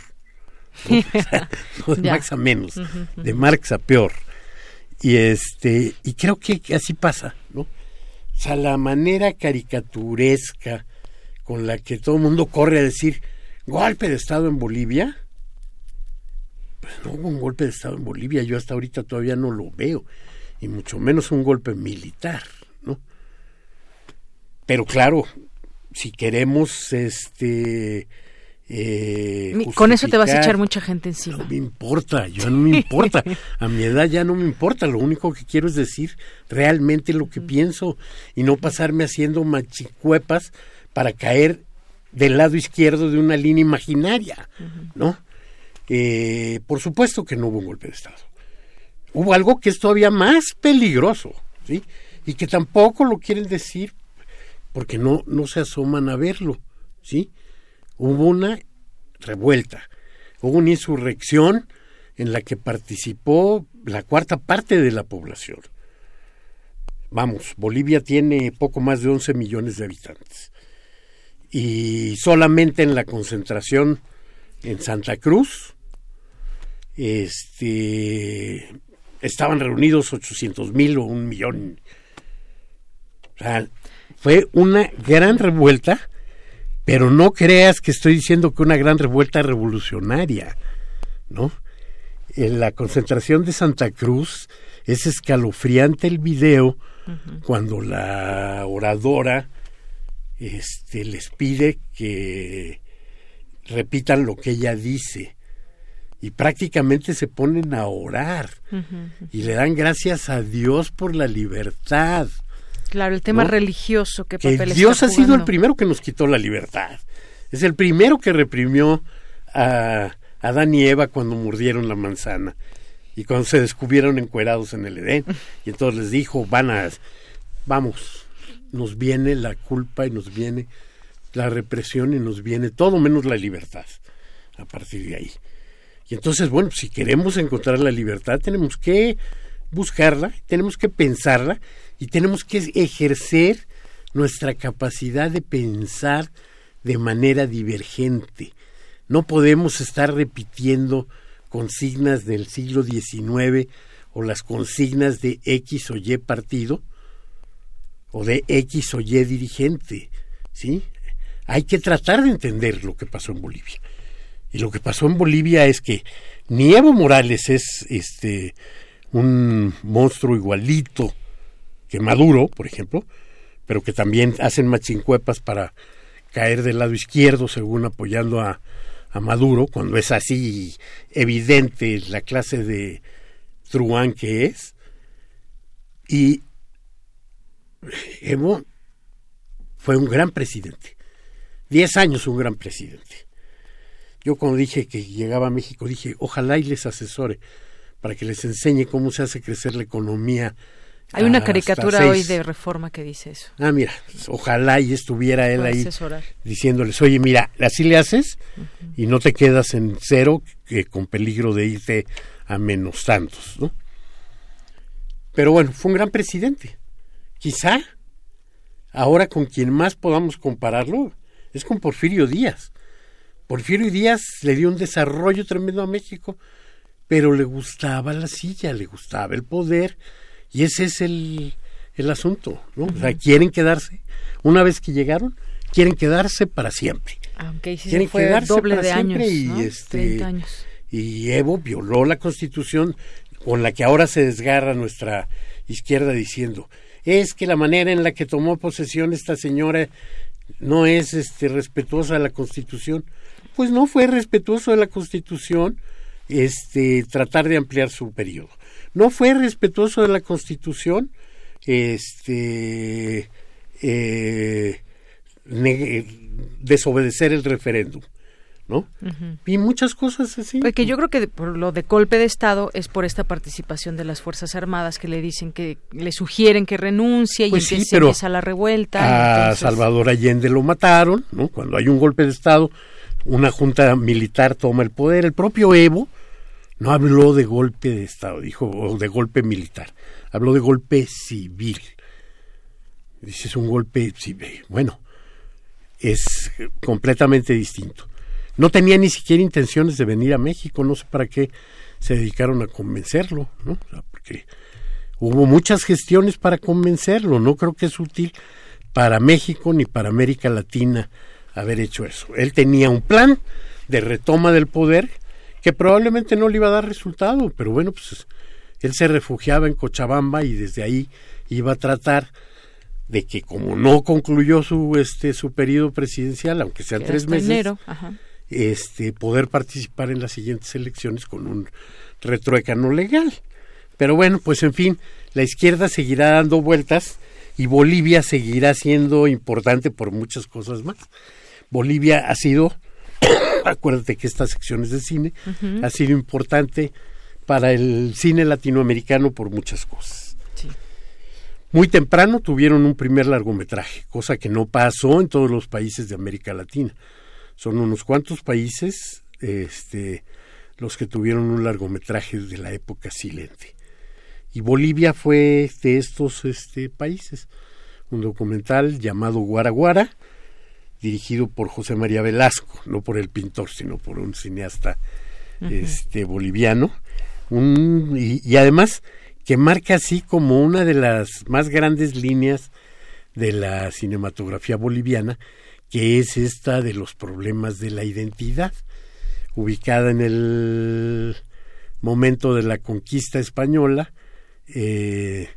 (laughs) ¿no? (laughs) o sea, no de Marx a menos, uh -huh. de Marx a peor. Y este, y creo que así pasa, ¿no? O sea, la manera caricaturesca con la que todo el mundo corre a decir golpe de Estado en Bolivia, pues no hubo un golpe de Estado en Bolivia, yo hasta ahorita todavía no lo veo, y mucho menos un golpe militar, ¿no? Pero claro, si queremos este eh, con eso te vas a echar mucha gente encima. No me importa, yo no me importa. A mi edad ya no me importa. Lo único que quiero es decir realmente lo que pienso y no pasarme haciendo machicuepas para caer del lado izquierdo de una línea imaginaria, uh -huh. ¿no? Eh, por supuesto que no hubo un golpe de Estado. hubo algo que es todavía más peligroso, ¿sí? Y que tampoco lo quieren decir porque no, no se asoman a verlo, ¿sí? Hubo una revuelta, hubo una insurrección en la que participó la cuarta parte de la población. Vamos, Bolivia tiene poco más de 11 millones de habitantes. Y solamente en la concentración en Santa Cruz, este, estaban reunidos 800 mil o un millón. O sea, fue una gran revuelta, pero no creas que estoy diciendo que una gran revuelta revolucionaria, ¿no? En la concentración de Santa Cruz es escalofriante el video cuando la oradora este, les pide que repitan lo que ella dice y prácticamente se ponen a orar y le dan gracias a Dios por la libertad. Claro, el tema religioso que, que Dios ha sido el primero que nos quitó la libertad. Es el primero que reprimió a Adán y Eva cuando mordieron la manzana y cuando se descubrieron encuerados en el Edén. Y entonces les dijo, van a, vamos, nos viene la culpa y nos viene la represión y nos viene todo menos la libertad a partir de ahí. Y entonces, bueno, si queremos encontrar la libertad, tenemos que buscarla, tenemos que pensarla y tenemos que ejercer nuestra capacidad de pensar de manera divergente. No podemos estar repitiendo consignas del siglo XIX o las consignas de X o Y partido o de X o Y dirigente, ¿sí? Hay que tratar de entender lo que pasó en Bolivia. Y lo que pasó en Bolivia es que ni Evo Morales es este un monstruo igualito que Maduro, por ejemplo, pero que también hacen machincuepas para caer del lado izquierdo, según apoyando a, Maduro, cuando es así evidente la clase de truán que es. Y Evo fue un gran presidente. Diez años un gran presidente. Yo cuando dije que llegaba a México dije, ojalá y les asesore para que les enseñe cómo se hace crecer la economía. Hay una caricatura hoy de Reforma que dice eso. Ah, mira, ojalá y estuviera él ahí diciéndoles, oye, mira, así le haces y no te quedas en cero que con peligro de irte a menos tantos, ¿no? Pero bueno, fue un gran presidente. Quizá ahora con quien más podamos compararlo es con Porfirio Díaz. Porfirio Díaz le dio un desarrollo tremendo a México, pero le gustaba la silla, le gustaba el poder, y ese es el, el asunto, ¿no? O sea, quieren quedarse, una vez que llegaron, quieren quedarse para siempre. Aunque quieren fue quedarse doble de años, y este años. y Evo violó la Constitución con la que ahora se desgarra nuestra izquierda diciendo es que la manera en la que tomó posesión esta señora no es este respetuosa de la Constitución pues no fue respetuoso de la Constitución este tratar de ampliar su periodo. No fue respetuoso de la Constitución este eh, desobedecer el referéndum. ¿no? Y muchas cosas así. Porque yo creo que por lo de golpe de Estado es por esta participación de las Fuerzas Armadas que le dicen que le sugieren que renuncie y pues empieza la revuelta. A Salvador Allende lo mataron, ¿no? Cuando hay un golpe de Estado, una junta militar toma el poder. El propio Evo no habló de golpe de Estado, dijo, o de golpe militar, habló de golpe civil. Dice, es un golpe civil. Bueno, es completamente distinto. No tenía ni siquiera intenciones de venir a México, no sé para qué se dedicaron a convencerlo, ¿no? porque hubo muchas gestiones para convencerlo, no creo que es útil para México ni para América Latina haber hecho eso. Él tenía un plan de retoma del poder que probablemente no le iba a dar resultado, pero bueno, pues él se refugiaba en Cochabamba y desde ahí iba a tratar de que como no concluyó su este su periodo presidencial, aunque sean tres meses, este poder participar en las siguientes elecciones con un retroecano legal. Pero bueno, pues en fin, la izquierda seguirá dando vueltas y Bolivia seguirá siendo importante por muchas cosas más. Bolivia ha sido, (coughs) acuérdate que estas secciones de cine, ha sido importante para el cine latinoamericano por muchas cosas. Muy temprano tuvieron un primer largometraje, cosa que no pasó en todos los países de América Latina. Son unos cuantos países este, los que tuvieron un largometraje de la época silente. Y Bolivia fue de estos este, países. Un documental llamado Guaraguara, dirigido por José María Velasco, no por el pintor, sino por un cineasta este, boliviano. Un, y, además que marca así como una de las más grandes líneas de la cinematografía boliviana, que es esta de los problemas de la identidad, ubicada en el momento de la conquista española, eh,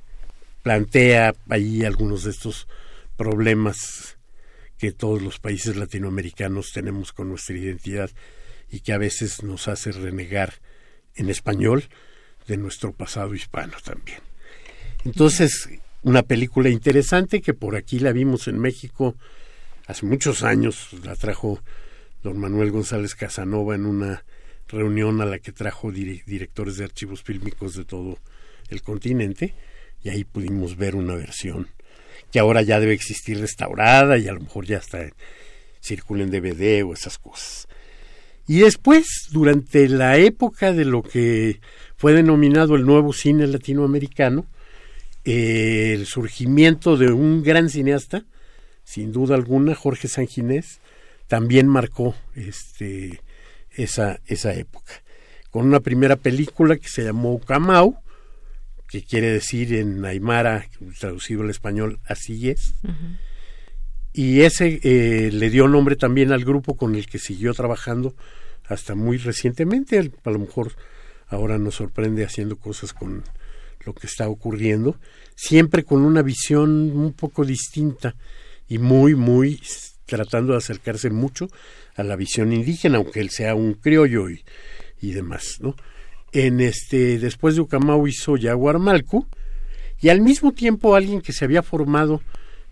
plantea ahí algunos de estos problemas que todos los países latinoamericanos tenemos con nuestra identidad y que a veces nos hace renegar en español de nuestro pasado hispano también. Entonces, una película interesante que por aquí la vimos en México hace muchos años, la trajo don Manuel González Casanova en una reunión a la que trajo directores de archivos fílmicos de todo el continente y ahí pudimos ver una versión que ahora ya debe existir restaurada y a lo mejor ya está circula en DVD o esas cosas. Y después, durante la época de lo que fue denominado el nuevo cine latinoamericano, eh, el surgimiento de un gran cineasta, sin duda alguna, Jorge Sanginés, también marcó este, esa, esa época. Con una primera película que se llamó Camau, que quiere decir en Aymara, traducido al español, así es. Y ese eh, le dio nombre también al grupo con el que siguió trabajando hasta muy recientemente. A lo mejor ahora nos sorprende haciendo cosas con lo que está ocurriendo, siempre con una visión un poco distinta y muy, muy tratando de acercarse mucho a la visión indígena, aunque él sea un criollo y, y demás, ¿no? En este después de Ucamau hizo Yaguarmalcu y al mismo tiempo alguien que se había formado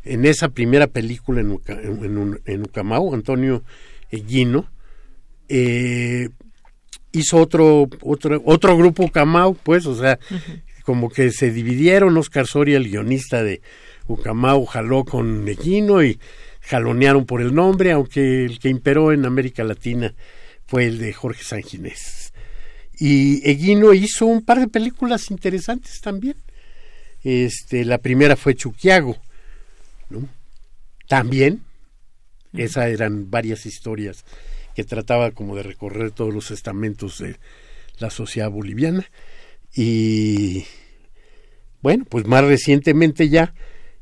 en esa primera película en, en, Ucamau, Antonio Eguino, eh, hizo otro, otro, otro grupo Ucamau, pues, o sea, como que se dividieron, Oscar Soria, el guionista de Ucamau, jaló con Eguino y jalonearon por el nombre, aunque el que imperó en América Latina fue el de Jorge Sanginés. Y Eguino hizo un par de películas interesantes también. Este, la primera fue Chuquiago, ¿no? También, esas eran varias historias que trataba como de recorrer todos los estamentos de la sociedad boliviana. Y bueno, pues más recientemente ya,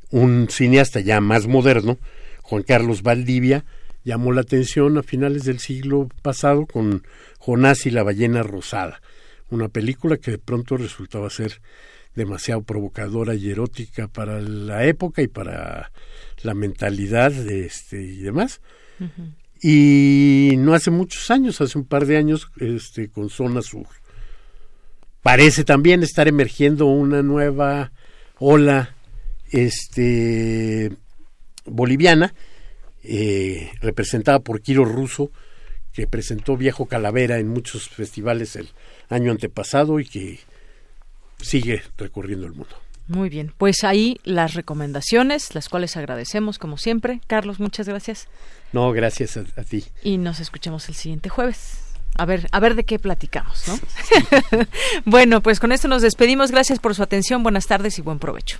un cineasta ya más moderno, Juan Carlos Valdivia, llamó la atención a finales del siglo pasado con Jonás y la ballena rosada, una película que de pronto resultaba ser demasiado provocadora y erótica para la época y para la mentalidad de este y demás. Y no hace muchos años, hace un par de años, este, con Zona Sur. Parece también estar emergiendo una nueva ola este, boliviana, eh, representada por Quiro Russo, que presentó Viejo Calavera en muchos festivales el año antepasado y que sigue recorriendo el mundo. Muy bien, pues ahí las recomendaciones, las cuales agradecemos como siempre. Carlos, muchas gracias. No, gracias a, ti. Y nos escuchamos el siguiente jueves. A ver, a ver de qué platicamos, ¿no? (laughs) bueno, pues con esto nos despedimos. Gracias por su atención. Buenas tardes y buen provecho.